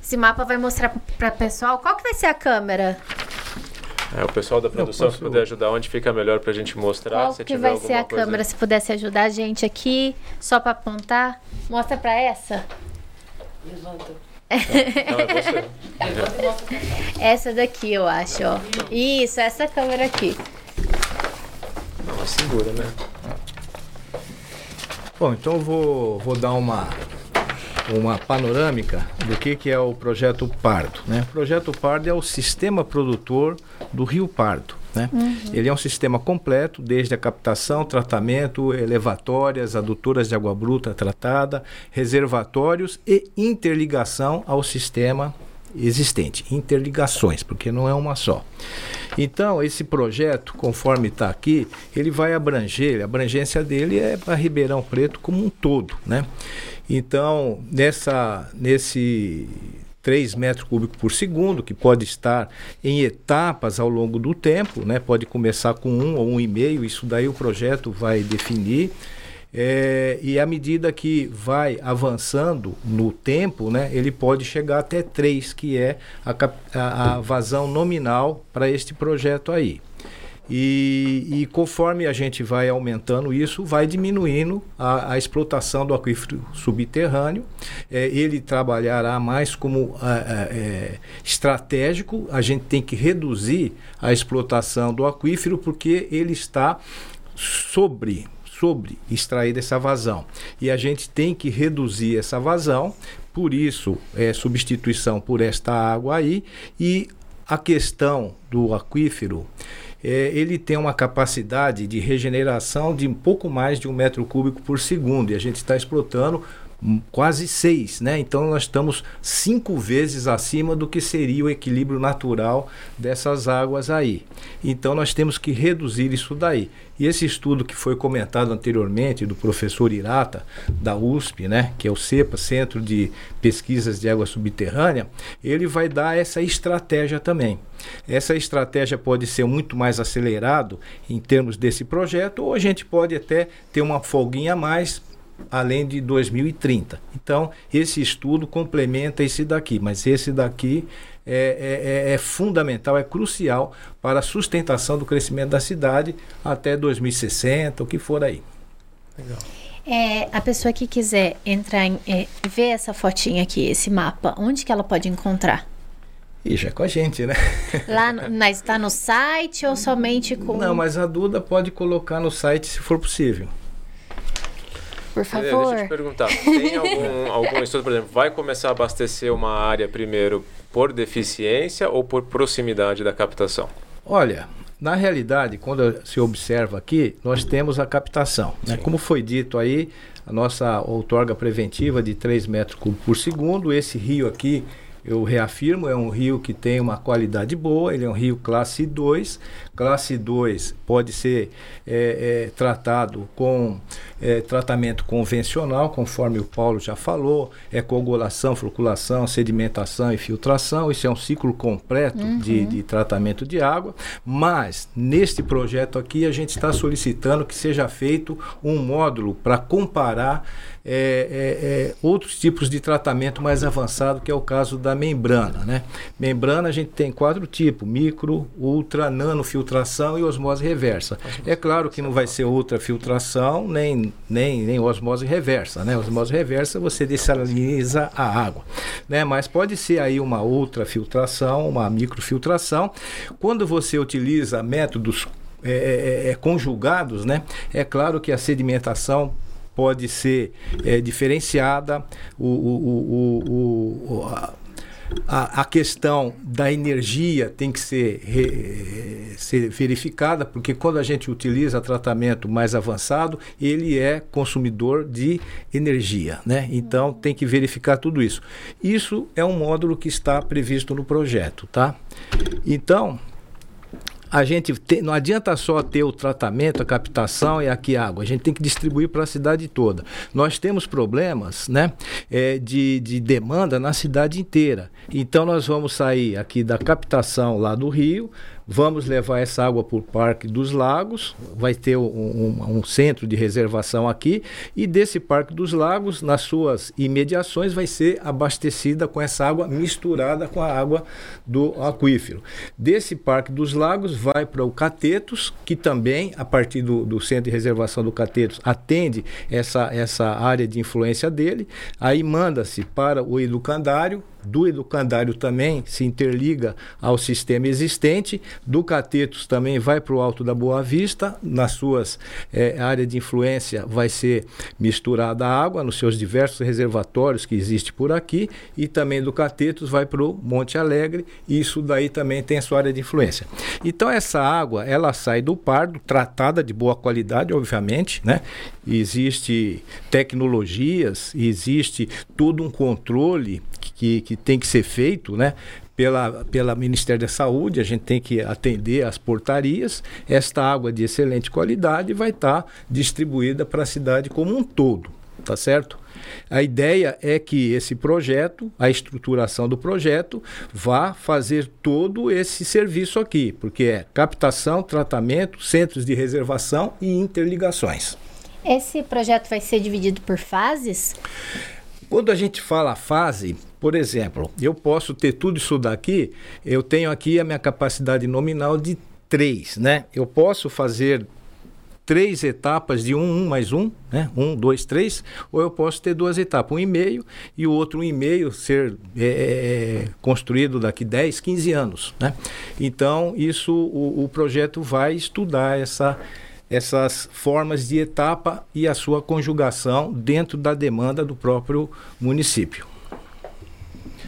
S1: Esse mapa vai mostrar para o pessoal qual que vai ser a câmera.
S2: É, o pessoal da produção,
S6: posso-
S2: se puder ajudar, onde fica melhor para a gente mostrar.
S1: Qual
S2: se
S1: que
S2: tiver
S1: vai ser a
S2: coisa-
S1: câmera? Se pudesse ajudar a gente aqui, só para apontar. Mostra para essa.
S2: Não, é você.
S1: Essa daqui, eu acho, ó. Isso, essa câmera aqui.
S2: Mas segura, né?
S6: Bom, então eu vou, vou dar uma, uma panorâmica do que, que é o projeto Pardo. Né? O projeto Pardo é o sistema produtor do Rio Pardo. Né? Ele é um sistema completo, desde a captação, tratamento, elevatórias, adutoras de água bruta tratada, reservatórios e interligação ao sistema existente. Interligações, porque não é uma só. Então, esse projeto, conforme está aqui, ele vai abranger, a abrangência dele é para Ribeirão Preto como um todo, né? Então, nessa, nesse 3 metros cúbicos por segundo, que pode estar em etapas ao longo do tempo, né? Pode começar com um ou um e meio, isso daí o projeto vai definir. É, e à medida que vai avançando no tempo, né, ele pode chegar até 3, que é a, a- a vazão nominal para este projeto aí. E, e conforme a gente vai aumentando isso, vai diminuindo a, a explotação do aquífero subterrâneo. É, ele trabalhará mais como ah, ah, é, estratégico. A gente tem que reduzir a explotação do aquífero porque ele está sobre sobre extrair dessa vazão. E a gente tem que reduzir essa vazão, por isso é substituição por esta água aí e a questão do aquífero é, ele tem uma capacidade de regeneração de um pouco mais de um metro cúbico por segundo e a gente está explotando quase seis, né? Então nós estamos cinco vezes acima do que seria o equilíbrio natural dessas águas aí. Então nós temos que reduzir isso daí. E esse estudo que foi comentado anteriormente do professor Irata da USP, né, que é o CEPA, Centro de Pesquisas de Água Subterrânea, ele vai dar essa estratégia também. Essa estratégia pode ser muito mais acelerado em termos desse projeto, ou a gente pode até ter uma folguinha a mais além de 2030. Então, esse estudo complementa esse daqui, mas esse daqui é, é- é- é fundamental, é crucial para a sustentação do crescimento da cidade até 2060, o que for aí.
S1: É, a pessoa que quiser entrar em. É, ver essa fotinha aqui, esse mapa, onde que ela pode encontrar?
S6: E já é com a gente, né?
S1: Lá na- está no site ou somente com.
S6: Não, mas a Duda pode colocar no site se for possível.
S1: Por
S2: Deixa eu
S1: favor.
S2: te perguntar, tem algum, algum estudo, por exemplo, vai começar a abastecer uma área primeiro por deficiência ou por proximidade da captação?
S6: Olha, na realidade, quando se observa aqui, nós temos a captação. né? Como foi dito aí, a nossa outorga preventiva de 3 metros cúbicos por segundo, esse rio aqui, eu reafirmo, é um rio que tem uma qualidade boa, ele é um rio classe 2. Classe 2 pode ser é, é, tratado com é, tratamento convencional, conforme o Paulo já falou, é coagulação, floculação, sedimentação e filtração. Isso é um ciclo completo de, de tratamento de água. Mas neste projeto aqui a gente está solicitando que seja feito um módulo para comparar é, é, é, outros tipos de tratamento mais avançado, que é o caso da membrana. Né? Membrana a gente tem quatro tipos: micro, ultra, nanofiltração e osmose reversa. É claro que não vai ser ultrafiltração nem, nem, nem osmose reversa. Né? Osmose reversa você dessaliniza a água. Né? Mas pode ser aí uma ultrafiltração, uma microfiltração. Quando você utiliza métodos é, é, é, conjugados, né? é claro que a sedimentação pode ser é, diferenciada, o, o, o, a, a, a, questão da energia tem que ser, re, ser verificada, porque quando a gente utiliza tratamento mais avançado, ele é consumidor de energia. Né? Então tem que verificar tudo isso. Isso é um módulo que está previsto no projeto. Tá? Então, a gente te, não adianta só ter o tratamento, a captação e aqui água. A gente tem que distribuir para a cidade toda. Nós temos problemas né, é, de, de demanda na cidade inteira. Então nós vamos sair aqui da captação lá do Rio, Vamos levar essa água para o Parque dos Lagos, vai ter um, um, um, centro de reservação aqui, e desse Parque dos Lagos, nas suas imediações, vai ser abastecida com essa água misturada com a água do aquífero. Desse Parque dos Lagos vai para o Catetos, que também, a partir do, do centro de reservação do Catetos, atende essa, essa área de influência dele, aí manda-se para o Educandário, do educandário também se interliga ao sistema existente, do Catetos também vai para o Alto da Boa Vista, nas suas é, áreas de influência vai ser misturada a água nos seus diversos reservatórios que existe por aqui, e também do Catetos vai para o Monte Alegre, e isso daí também tem a sua área de influência. Então essa água, ela sai do pardo, tratada de boa qualidade, obviamente, né? Existe tecnologias, existe todo um controle que, que tem que ser feito, né? Pela, pela Ministério da Saúde, a gente tem que atender às portarias. Esta água de excelente qualidade vai estar tá distribuída para a cidade como um todo, tá certo? A ideia é que esse projeto, a estruturação do projeto, vá fazer todo esse serviço aqui, porque é captação, tratamento, centros de reservação e interligações.
S1: Esse projeto vai ser dividido por fases?
S6: Quando a gente fala fase, por exemplo, eu posso ter tudo isso daqui, eu tenho aqui a minha capacidade nominal de 3, né? Eu posso fazer três etapas de um, um mais um, né? Um, dois, três, ou eu posso ter duas etapas, um e meio e o outro um e meio ser é, é, é construído daqui 10, 15 anos, né? Então, isso, o, o projeto vai estudar essa, essas formas de etapa e a sua conjugação dentro da demanda do próprio município.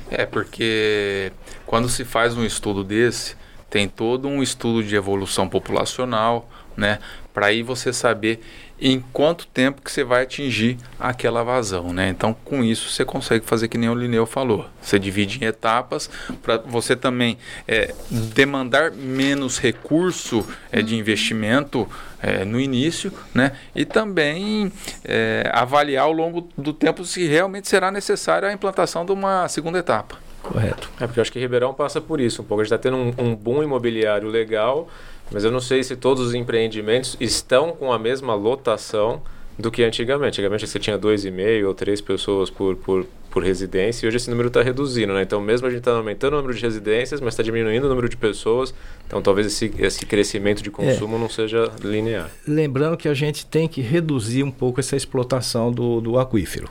S3: É, porque quando se faz um estudo desse, tem todo um estudo de evolução populacional, né? Para aí você saber em quanto tempo que você vai atingir aquela vazão, né? Então, com isso você consegue fazer que nem o Lineu falou. Você divide em etapas para você também é, demandar menos recurso é, de investimento é, no início, né? E também é, avaliar ao longo do tempo se realmente será necessária a implantação de uma segunda etapa.
S2: Correto. É porque eu acho que Ribeirão passa por isso um pouco. A gente está tendo um, um boom imobiliário legal mas eu não sei se todos os empreendimentos estão com a mesma lotação do que antigamente. Antigamente você tinha dois e meio ou três pessoas por, por, por residência e hoje esse número está reduzindo, né? Então mesmo a gente está aumentando o número de residências, mas está diminuindo o número de pessoas. Então talvez esse, esse crescimento de consumo é. não seja linear.
S6: Lembrando que a gente tem que reduzir um pouco essa explotação do, do aquífero.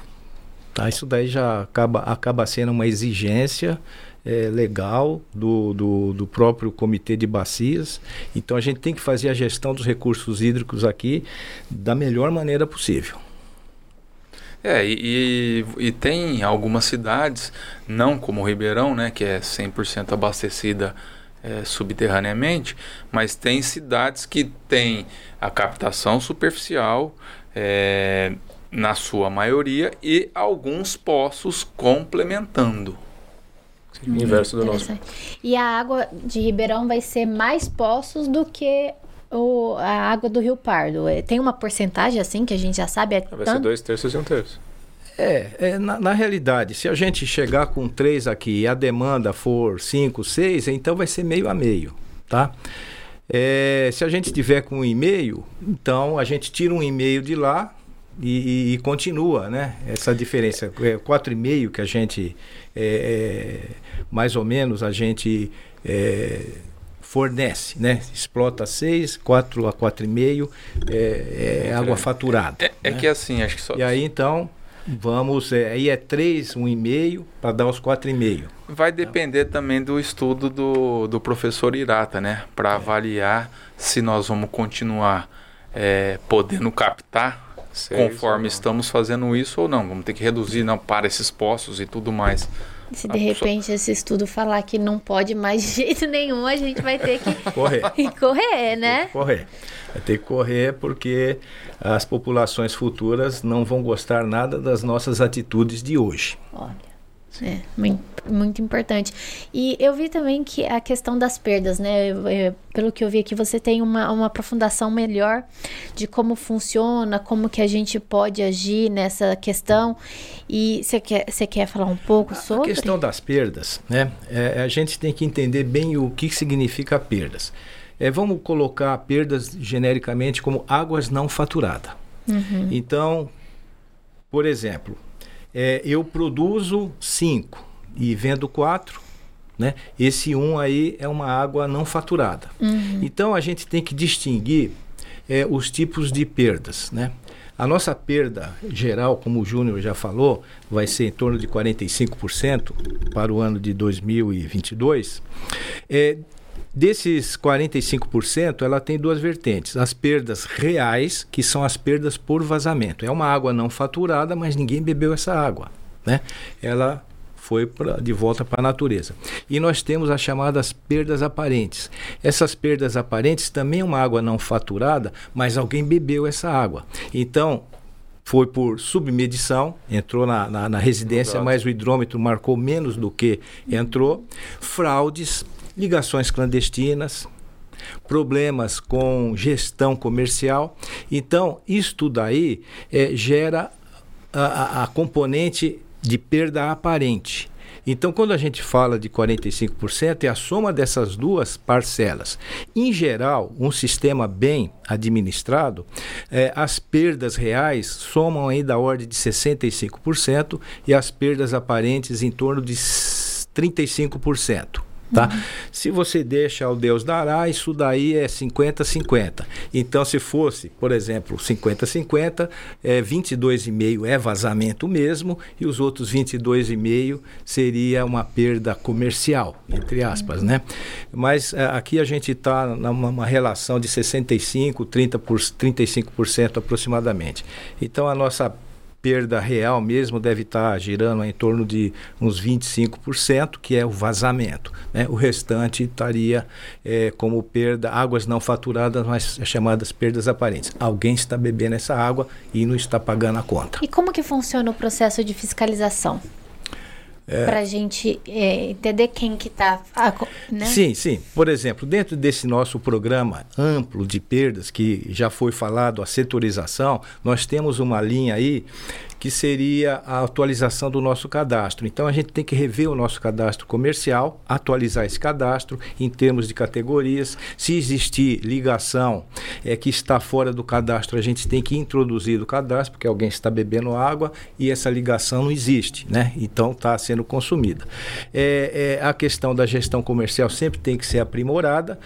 S6: Tá? Isso daí já acaba, acaba sendo uma exigência é, legal do, do, do, próprio comitê de bacias. Então a gente tem que fazer a gestão dos recursos hídricos aqui da melhor maneira possível.
S3: É, e, e, tem algumas cidades, não como Ribeirão, né, que é 100% abastecida é, subterraneamente, mas tem cidades que têm a captação superficial, é, na sua maioria, e alguns poços complementando.
S2: O inverso do nosso.
S1: E a água de Ribeirão vai ser mais poços do que o, a água do Rio Pardo. É, tem uma porcentagem assim que a gente já sabe? É
S2: vai tanto... ser dois terços e um terço.
S6: É, é na, na, realidade, se a gente chegar com três aqui e a demanda for cinco, seis, então vai ser meio a meio, tá? É, se a gente tiver com um e-mail, então a gente tira um e-mail de lá e, e, e continua, né? Essa diferença. É, quatro e meio que a gente é, é mais ou menos a gente é, fornece, né? Explota 6, 4 a 4,5 é, é água faturada.
S3: É, é, né? que assim, acho que só.
S6: E aí então vamos, é, aí é 3, 1,5 para dar os 4,5.
S3: Vai depender também do estudo do, do professor Irata, né? Para é. avaliar se nós vamos continuar é, podendo captar conforme estamos fazendo isso ou não. Vamos ter que reduzir não, para esses postos e tudo mais.
S1: Se de repente esse estudo falar que não pode mais de jeito nenhum, a gente vai ter que
S6: correr,
S1: correr né?
S6: Correr. Vai ter que correr porque as populações futuras não vão gostar nada das nossas atitudes de hoje.
S1: Olha. É, muito importante. E eu vi também que a questão das perdas, né? Eu, pelo que eu vi aqui, você tem uma, uma aprofundação melhor de como funciona, como que a gente pode agir nessa questão. E você quer, você quer falar um pouco sobre?
S6: A questão das perdas, né? É, a gente tem que entender bem o que significa perdas. É, vamos colocar perdas genericamente como águas não faturadas. Uhum. Então, por exemplo, é, eu produzo 5 e vendo 4, né? Esse 1 um aí é uma água não faturada. Uhum. Então a gente tem que distinguir é, os tipos de perdas, né? A nossa perda geral, como o Júnior já falou, vai ser em torno de 45% para o ano de 2022. É, Desses 45%, ela tem duas vertentes. As perdas reais, que são as perdas por vazamento. É uma água não faturada, mas ninguém bebeu essa água. Né? Ela foi pra, de volta para a natureza. E nós temos as chamadas perdas aparentes. Essas perdas aparentes também é uma água não faturada, mas alguém bebeu essa água. Então, foi por submedição, entrou na, na, na residência, mas o hidrômetro marcou menos do que entrou. Fraudes, ligações clandestinas, problemas com gestão comercial. Então, isto daí é, gera a, a, a componente de perda aparente. Então, quando a gente fala de 45%, é a soma dessas duas parcelas. Em geral, um sistema bem administrado, é, as perdas reais somam aí da ordem de 65% e as perdas aparentes em torno de 35%. Tá? Uhum. Se você deixa o Deus dará, isso daí é 50-50. Então, se fosse, por exemplo, 50-50, é, 22,5 é vazamento mesmo, e os outros 22,5 seria uma perda comercial, entre aspas, né? Mas é, aqui a gente está numa relação de 65, 30 por, 35% aproximadamente. Então, a nossa perda real mesmo deve estar girando em torno de uns 25%, que é o vazamento. Né? O restante estaria é, como perda, águas não faturadas, mas chamadas perdas aparentes. Alguém está bebendo essa água e não está pagando a conta.
S1: E como que funciona o processo de fiscalização? É. Para a gente é, entender quem que está. Né?
S6: Sim, sim. Por exemplo, dentro desse nosso programa amplo de perdas, que já foi falado, a setorização, nós temos uma linha aí que seria a atualização do nosso cadastro. Então a gente tem que rever o nosso cadastro comercial, atualizar esse cadastro em termos de categorias. Se existir ligação é, que está fora do cadastro, a gente tem que introduzir o cadastro, porque alguém está bebendo água e essa ligação não existe, né? Então está sendo consumida. É, é, a questão da gestão comercial sempre tem que ser aprimorada.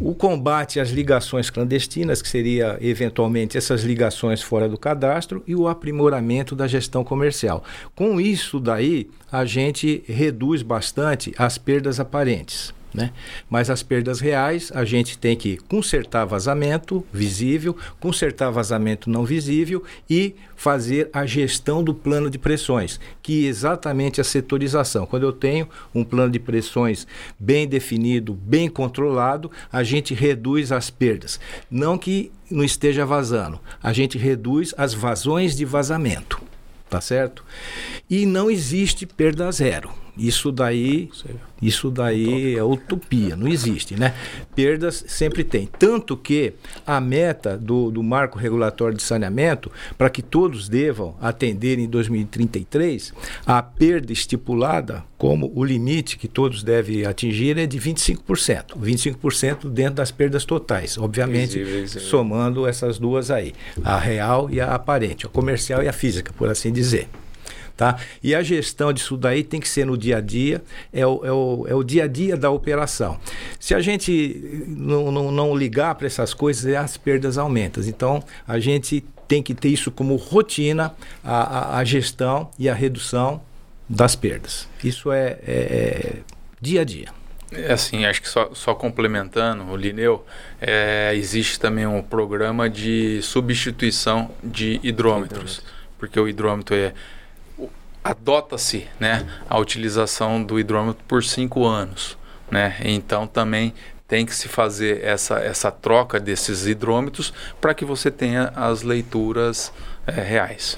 S6: O combate às ligações clandestinas, que seria eventualmente essas ligações fora do cadastro, e o aprimoramento da gestão comercial. Com isso daí, a gente reduz bastante as perdas aparentes. Né? Mas as perdas reais, a gente tem que consertar vazamento visível, consertar vazamento não visível e fazer a gestão do plano de pressões, que é exatamente a setorização. Quando eu tenho um plano de pressões bem definido, bem controlado, a gente reduz as perdas. Não que não esteja vazando, a gente reduz as vazões de vazamento tá certo? E não existe perda zero. Isso daí, isso daí é utopia, não existe, né? Perdas sempre tem. Tanto que a meta do, do marco regulatório de saneamento, para que todos devam atender em 2033, a perda estipulada como o limite que todos devem atingir é de 25%. 25% dentro das perdas totais, obviamente somando essas duas aí, a real e a aparente, a comercial e a física, por assim dizer. Tá? E a gestão disso daí tem que ser no dia a dia, é o, é o, é o dia a dia da operação. Se a gente não, não, não ligar para essas coisas, as perdas aumentam. Então, a gente tem que ter isso como rotina, a, a, a gestão e a redução das perdas. Isso é, é, é dia a dia.
S3: É assim, acho que só, só complementando, o Lineu, é, existe também um programa de substituição de hidrômetros, porque o hidrômetro é adota-se né, a utilização do hidrômetro por cinco anos. Né? Então também tem que se fazer essa, essa troca desses hidrômetros para que você tenha as leituras é, reais.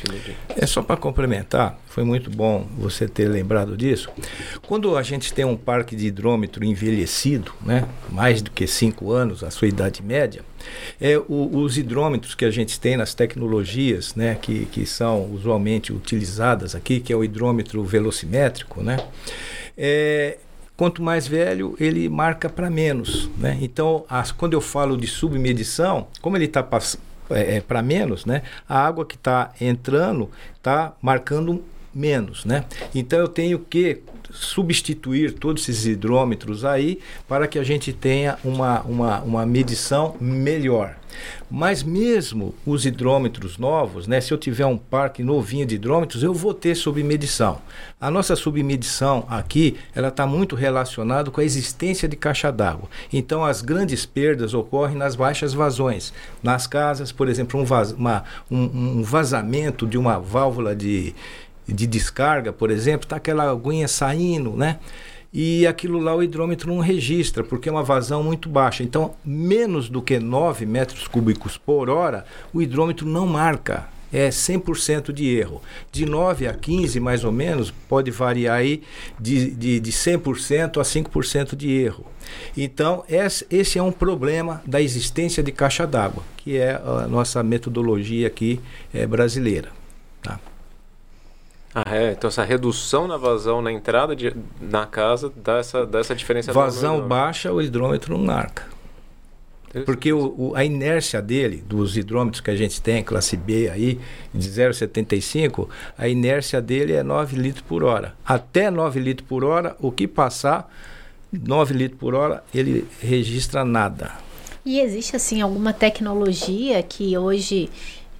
S6: É só para complementar, foi muito bom você ter lembrado disso. Quando a gente tem um parque de hidrômetro envelhecido, né, mais do que cinco anos, a sua idade média, é, o, os hidrômetros que a gente tem nas tecnologias, né, que, que são usualmente utilizadas aqui, que é o hidrômetro velocimétrico, né, é, quanto mais velho, ele marca para menos. Né? Então, as, quando eu falo de submedição, como ele está é, é para menos, né? a água que está entrando está marcando menos. Né? Então, eu tenho que substituir todos esses hidrômetros aí para que a gente tenha uma, uma, uma medição melhor. Mas mesmo os hidrômetros novos, né, se eu tiver um parque novinho de hidrômetros, eu vou ter submedição. A nossa submedição aqui, ela está muito relacionada com a existência de caixa d'água. Então as grandes perdas ocorrem nas baixas vazões. Nas casas, por exemplo, um, vaz, uma, um, um vazamento de uma válvula de, de descarga, por exemplo, está aquela aguinha saindo, né? E aquilo lá o hidrômetro não registra, porque é uma vazão muito baixa. Então, menos do que 9 metros cúbicos por hora, o hidrômetro não marca. É 100% de erro. De 9 a 15, mais ou menos, pode variar aí de, de, de 100% a 5% de erro. Então, esse é um problema da existência de caixa d'água, que é a nossa metodologia aqui é, brasileira. Tá?
S2: Ah, é. Então essa redução na vazão na entrada de, na casa dá essa, dá essa diferença.
S6: Vazão baixa, o hidrômetro não marca. Porque o, o, a inércia dele, dos hidrômetros que a gente tem, classe B aí, de 0,75, a inércia dele é 9 litros por hora. Até 9 litros por hora, o que passar, 9 litros por hora, ele registra nada.
S1: E existe, assim, alguma tecnologia que hoje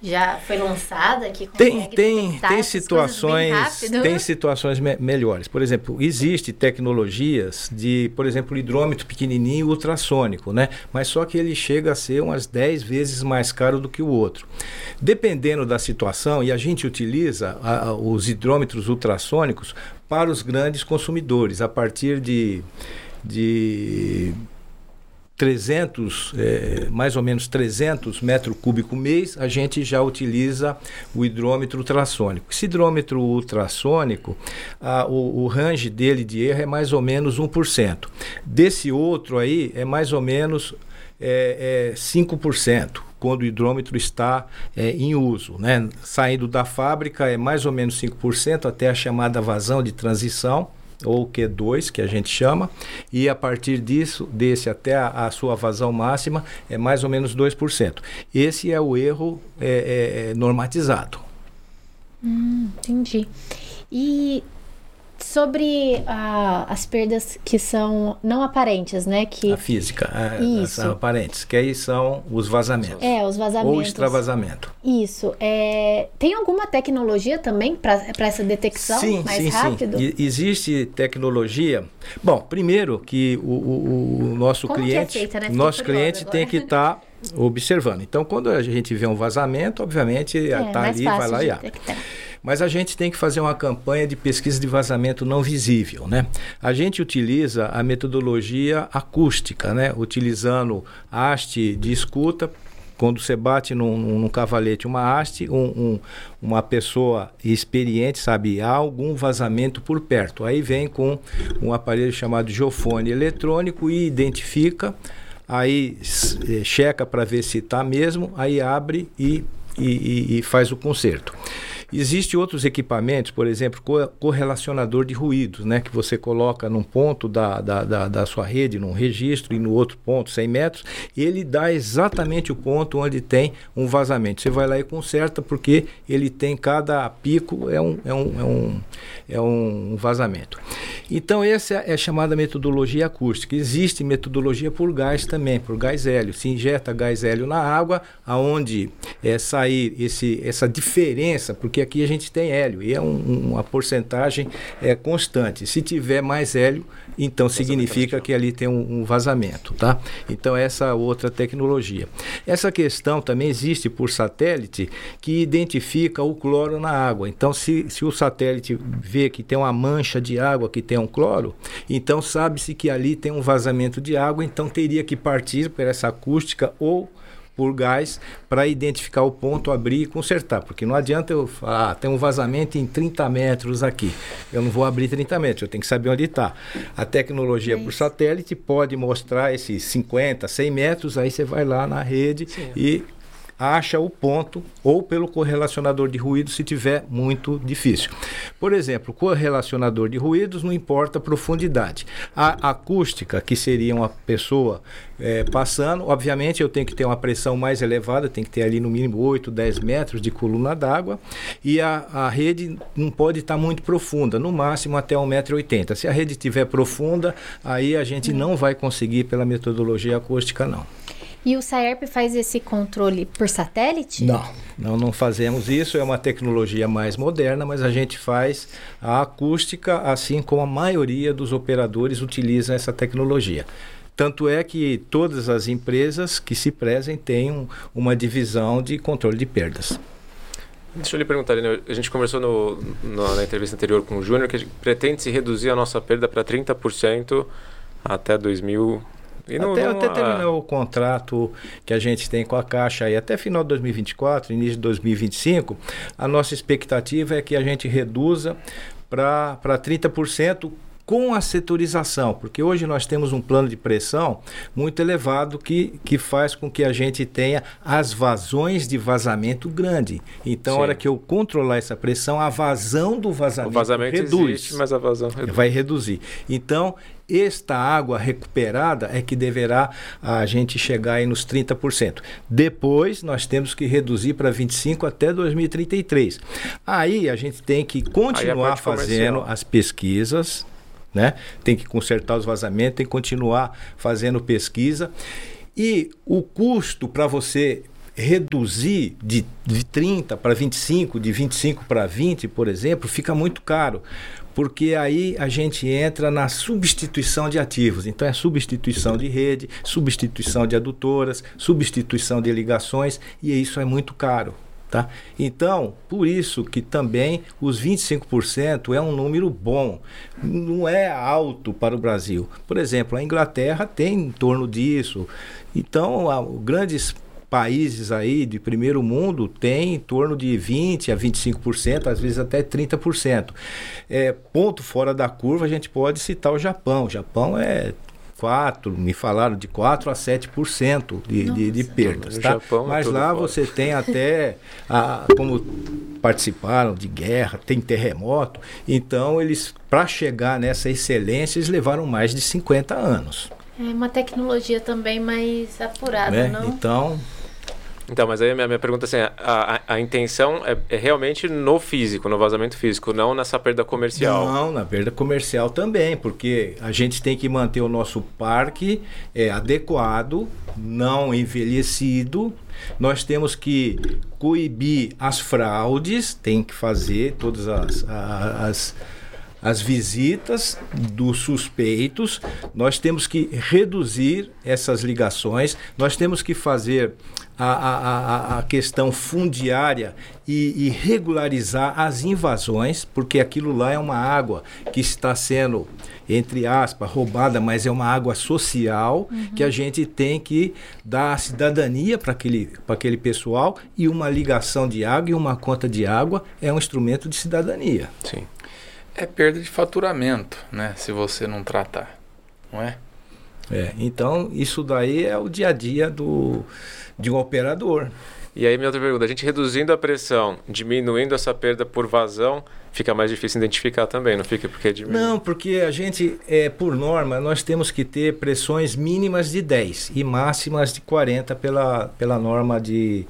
S1: já foi lançada que
S6: tem tem tem situações tem situações me melhores. Por exemplo existe tecnologias de por exemplo hidrômetro pequenininho ultrassônico né? Mas só que ele chega a ser umas 10 vezes mais caro do que o outro. Dependendo da situação e a gente utiliza a, a, os hidrômetros ultrassônicos para os grandes consumidores a partir de de 300, é, mais ou menos 300 metros cúbicos mês, a gente já utiliza o hidrômetro ultrassônico. Esse hidrômetro ultrassônico, a, o, o range dele de erro é mais ou menos 1%. Desse outro aí é mais ou menos é, é 5% quando o hidrômetro está é, em uso. Né? Saindo da fábrica é mais ou menos 5% até a chamada vazão de transição ou Q2, que a gente chama, e a partir disso, desse até a, a sua vazão máxima, é mais ou menos 2%. Esse é o erro é, é, é, normatizado.
S1: Hum, entendi. E sobre ah, as perdas que são não aparentes, né? Que...
S6: A física, é, Isso. as aparentes, que aí são os vazamentos.
S1: É, os vazamentos.
S6: Ou extravasamento.
S1: Isso. É... Tem alguma tecnologia também para essa detecção
S6: sim,
S1: mais
S6: sim,
S1: rápido?
S6: Sim. existe tecnologia. Bom, primeiro que o, o, o nosso
S1: Como
S6: cliente,
S1: é feita, né?
S6: nosso cliente tem que estar tá observando. Então, quando a gente vê um vazamento, obviamente está é, ali, vai lá e abre. Mas a gente tem que fazer uma campanha de pesquisa de vazamento não visível, né? A gente utiliza a metodologia acústica, né? Utilizando haste de escuta quando você bate num, num, cavalete uma haste, um, um, uma pessoa experiente sabe há algum vazamento por perto. Aí vem com um aparelho chamado geofone eletrônico e identifica, aí eh, checa para ver se está mesmo, aí abre e, e, e faz o conserto. Existem outros equipamentos, por exemplo, correlacionador de ruídos, né, que você coloca num ponto da, da, da, da, sua rede, num registro, e no outro ponto, 100 metros, e ele dá exatamente o ponto onde tem um vazamento. Você vai lá e conserta, porque ele tem cada pico, é um, é um, é um, é um vazamento. Então, essa é a chamada metodologia acústica. Existe metodologia por gás também, por gás hélio. Se injeta gás hélio na água, aonde é, sair esse, essa diferença, porque aqui a gente tem hélio e é um, uma porcentagem é, constante. Se tiver mais hélio, então significa que ali tem um, um vazamento, tá? Então, essa outra tecnologia. Essa questão também existe por satélite que identifica o cloro na água. Então, se, se o satélite vê que tem uma mancha de água que tem um cloro, então sabe-se que ali tem um vazamento de água, então teria que partir por essa acústica ou por gás para identificar o ponto, abrir e consertar. Porque não adianta eu falar, ah, tem um vazamento em 30 metros aqui. Eu não vou abrir 30 metros, eu tenho que saber onde está. A tecnologia é por satélite pode mostrar esses 50, 100 metros, aí você vai lá na rede Sim. e acha o ponto ou pelo correlacionador de ruído se tiver muito difícil. Por exemplo, correlacionador de ruídos não importa a profundidade. A acústica, que seria uma pessoa é, passando, obviamente eu tenho que ter uma pressão mais elevada, tem que ter ali no mínimo 8, 10 metros de coluna d'água e a, a rede não pode estar muito profunda, no máximo até 1,80m. Se a rede estiver profunda, aí a gente não vai conseguir pela metodologia acústica não.
S1: E o SAERP faz esse controle por satélite?
S6: Não, não, não fazemos isso. É uma tecnologia mais moderna, mas a gente faz a acústica, assim como a maioria dos operadores utilizam essa tecnologia. Tanto é que todas as empresas que se prezem têm um, uma divisão de controle de perdas.
S2: Deixa eu lhe perguntar, a gente conversou no, no, na entrevista anterior com o Júnior que pretende se reduzir a nossa perda para 30% até 2000
S6: e não, até, não, até terminar o contrato que a gente tem com a Caixa aí, até final de 2024, início de 2025, a nossa expectativa é que a gente reduza para 30% com a setorização, porque hoje nós temos um plano de pressão muito elevado que, que faz com que a gente tenha as vazões de vazamento grande. Então, Sim. a hora que eu controlar essa pressão, a vazão do vazamento, o vazamento reduz. Existe,
S2: mas a vazão reduz.
S6: vai reduzir. Então, esta água recuperada é que deverá a gente chegar aí nos 30%. Depois nós temos que reduzir para 25 até 2033. Aí a gente tem que continuar fazendo as pesquisas, né? Tem que consertar os vazamentos, tem que continuar fazendo pesquisa. E o custo para você reduzir de, de 30 para 25, de 25 para 20, por exemplo, fica muito caro porque aí a gente entra na substituição de ativos. Então é substituição de rede, substituição de adutoras, substituição de ligações e isso é muito caro. Tá? Então, por isso que também os 25% é um número bom, não é alto para o Brasil. Por exemplo, a Inglaterra tem em torno disso. Então, grandes países aí de primeiro mundo têm em torno de 20% a 25%, às vezes até 30%. É, ponto fora da curva, a gente pode citar o Japão. O Japão é 4, me falaram de 4 a 7% de, de, de perdas, tá? Japão, é Mas lá fora. você tem até, a, como participaram de guerra, tem terremoto, então eles, para chegar nessa excelência, eles levaram mais de 50 anos.
S1: É uma tecnologia também mais apurada, é, não?
S6: Então,
S2: então, mas aí a minha, minha pergunta assim, a, a, a intenção é, é, realmente no físico, no vazamento físico, não nessa perda comercial.
S6: Não, na perda comercial também, porque a gente tem que manter o nosso parque é, adequado, não envelhecido. Nós temos que coibir as fraudes, tem que fazer todas as, as as visitas dos suspeitos, nós temos que reduzir essas ligações, nós temos que fazer a, a, a questão fundiária e, e, regularizar as invasões, porque aquilo lá é uma água que está sendo, entre aspas, roubada, mas é uma água social uhum. que a gente tem que dar a cidadania para aquele, aquele pessoal e uma ligação de água e uma conta de água é um instrumento de cidadania.
S3: Sim. É perda de faturamento, né? Se você não tratar, não é?
S6: É, então isso daí é o dia a dia do de um operador.
S2: E aí, minha outra pergunta: a gente reduzindo a pressão, diminuindo essa perda por vazão, fica mais difícil identificar também, não fica porque diminui?
S6: Não, porque a gente, é, por norma, nós temos que ter pressões mínimas de 10 e máximas de 40 pela, pela norma de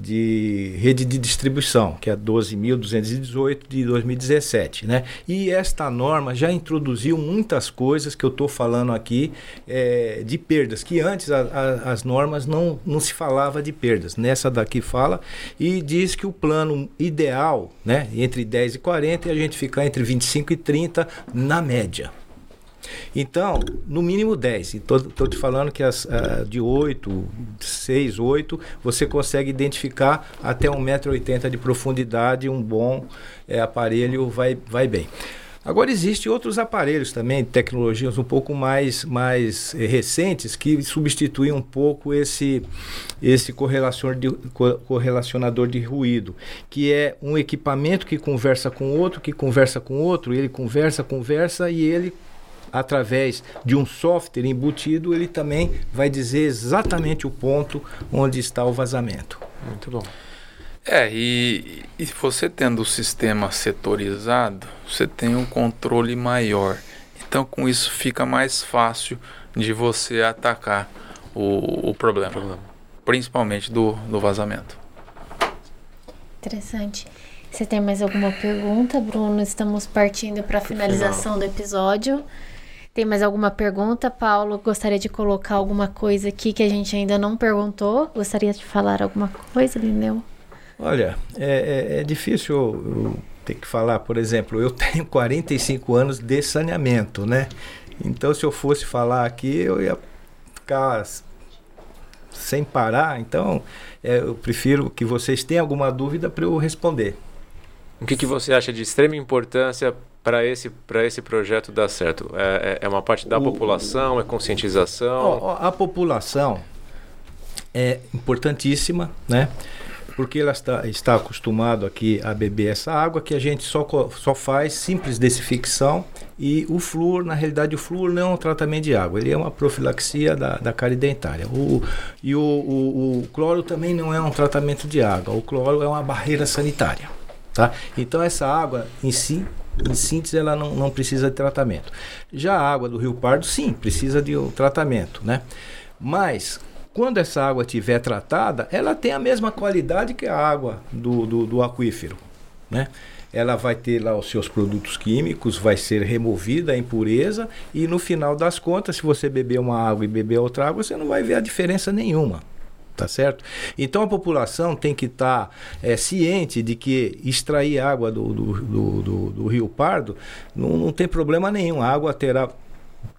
S6: de rede de distribuição, que é 12.218 de 2017. Né? E esta norma já introduziu muitas coisas que eu estou falando aqui é, de perdas, que antes a, a, as normas não, não se falava de perdas. Nessa daqui fala e diz que o plano ideal, né, entre 10 e 40, é a gente ficar entre 25 e 30 na média. Então, no mínimo 10. Estou te falando que as uh, de 8, 6, 8, você consegue identificar até 1,80m de profundidade, um bom é, aparelho vai, vai bem. Agora existem outros aparelhos também, tecnologias um pouco mais, mais eh, recentes que substituem um pouco esse, esse correlacionador de, correlacionador de ruído, que é um equipamento que conversa com outro, que conversa com outro, ele conversa, conversa e ele através de um software embutido, ele também vai dizer exatamente o ponto onde está o vazamento.
S2: Muito bom.
S3: É, e, e você tendo o sistema setorizado, você tem um controle maior. Então, com isso, fica mais fácil de você atacar o, o problema, problema, principalmente do, do vazamento.
S1: Interessante. Você tem mais alguma pergunta, Bruno? Estamos partindo para a finalização do episódio. Tem mais alguma pergunta, Paulo? Gostaria de colocar alguma coisa aqui que a gente ainda não perguntou? Gostaria de falar alguma coisa, Lineu?
S6: Olha, é, é, é difícil eu ter que falar, por exemplo, eu tenho 45 anos de saneamento, né? Então, se eu fosse falar aqui, eu ia ficar sem parar. Então, é, eu prefiro que vocês tenham alguma dúvida para eu responder.
S2: O que, que você acha de extrema importância para esse, esse projeto dar certo? É, é, é uma parte da o, população, é conscientização?
S6: A, a população é importantíssima, né? Porque ela está, está acostumado aqui a beber essa água que a gente só, só faz simples desificção e o flúor, na realidade, o flúor não é um tratamento de água, ele é uma profilaxia da, da cárie dentária. O, e o, o, o cloro também não é um tratamento de água, o cloro é uma barreira sanitária. Tá? Então essa água em si em síntese, ela não, não precisa de tratamento. Já a água do Rio Pardo, sim, precisa de um tratamento, né? Mas, quando essa água estiver tratada, ela tem a mesma qualidade que a água do, do, do aquífero, né? ela vai ter lá os seus produtos químicos, vai ser removida a impureza e no final das contas, se você beber uma água e beber outra água, você não vai ver a diferença nenhuma tá certo? Então a população tem que estar tá, é, ciente de que extrair água do, do, do, do, do Rio Pardo não, não tem problema nenhum, a água terá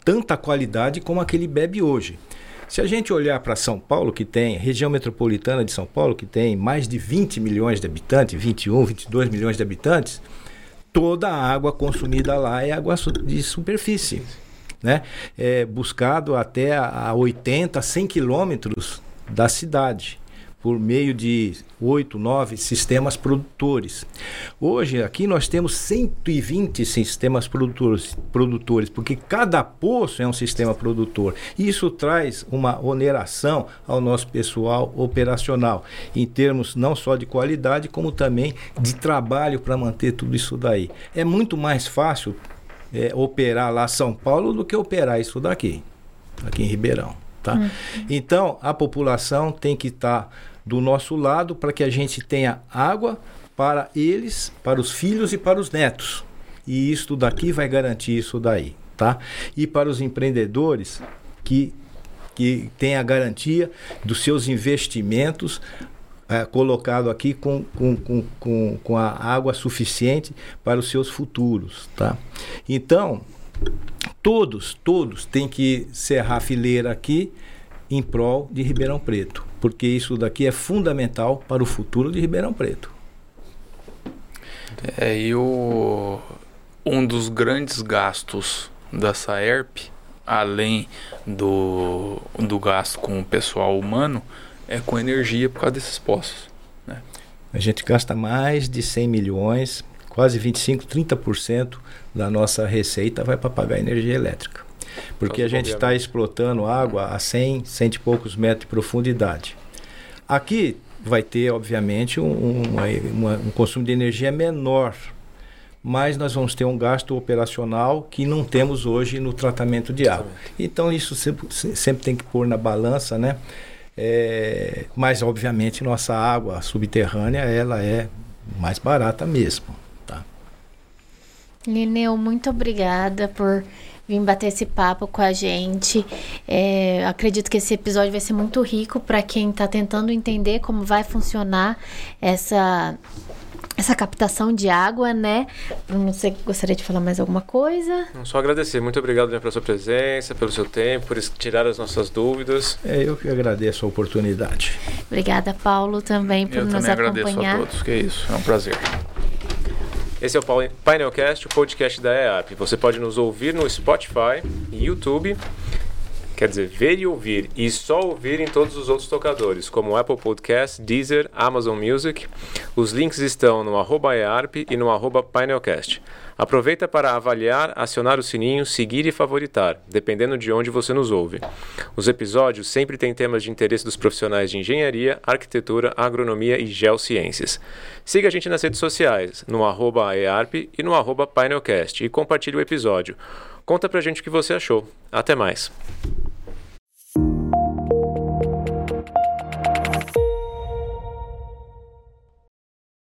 S6: tanta qualidade como a que ele bebe hoje. Se a gente olhar para São Paulo, que tem, região metropolitana de São Paulo, que tem mais de 20 milhões de habitantes, 21, 22 milhões de habitantes, toda a água consumida lá é água de superfície. Né? É buscado até a 80, 100 quilômetros da cidade por meio de oito, nove sistemas produtores. Hoje aqui nós temos 120 sistemas produtores, produtores, porque cada poço é um sistema produtor. Isso traz uma oneração ao nosso pessoal operacional, em termos não só de qualidade, como também de trabalho para manter tudo isso daí. É muito mais fácil é, operar lá São Paulo do que operar isso daqui, aqui em Ribeirão. Tá? Uhum. Então, a população tem que estar tá do nosso lado para que a gente tenha água para eles, para os filhos e para os netos. E isso daqui vai garantir isso daí, tá? E para os empreendedores que que tem a garantia dos seus investimentos é, colocado aqui com, com, com, com, com a água suficiente para os seus futuros, tá? Então, todos, todos têm que serrar a fileira aqui em prol de Ribeirão Preto, porque isso daqui é fundamental para o futuro de Ribeirão Preto.
S3: É, e o, um dos grandes gastos da Saerp, além do, do gasto com o pessoal humano, é com energia por causa desses poços. Né?
S6: A gente gasta mais de 100 milhões, quase 25, 30% da nossa receita vai para pagar energia elétrica. Porque a gente está explotando água a 100, 100 e poucos metros de profundidade. Aqui vai ter, obviamente, um, uma, um consumo de energia menor, mas nós vamos ter um gasto operacional que não temos hoje no tratamento de água. Então, isso sempre, sempre tem que pôr na balança, né? É, mas, obviamente, nossa água subterrânea ela é mais barata mesmo.
S1: Lineu, muito obrigada por vir bater esse papo com a gente. É, acredito que esse episódio vai ser muito rico para quem está tentando entender como vai funcionar essa essa captação de água, né? Não sei, gostaria de falar mais alguma coisa?
S2: Só agradecer. Muito obrigado né, pela sua presença, pelo seu tempo, por tirar as nossas dúvidas.
S6: É, eu que agradeço a oportunidade.
S1: Obrigada, Paulo, também por
S3: eu
S1: nos
S3: também
S1: acompanhar.
S3: agradeço a todos, que é isso, é um prazer.
S2: Esse é o Painelcast, o podcast da EAP. Você pode nos ouvir no Spotify YouTube Quer dizer, ver e ouvir, e só ouvir em todos os outros tocadores, como Apple Podcast, Deezer, Amazon Music. Os links estão no arroba EARP e no arroba Painelcast. Aproveita para avaliar, acionar o sininho, seguir e favoritar, dependendo de onde você nos ouve. Os episódios sempre têm temas de interesse dos profissionais de engenharia, arquitetura, agronomia e geociências. Siga a gente nas redes sociais, no EARP e no arroba Painelcast, e compartilhe o episódio. Conta pra gente o que você achou. Até mais!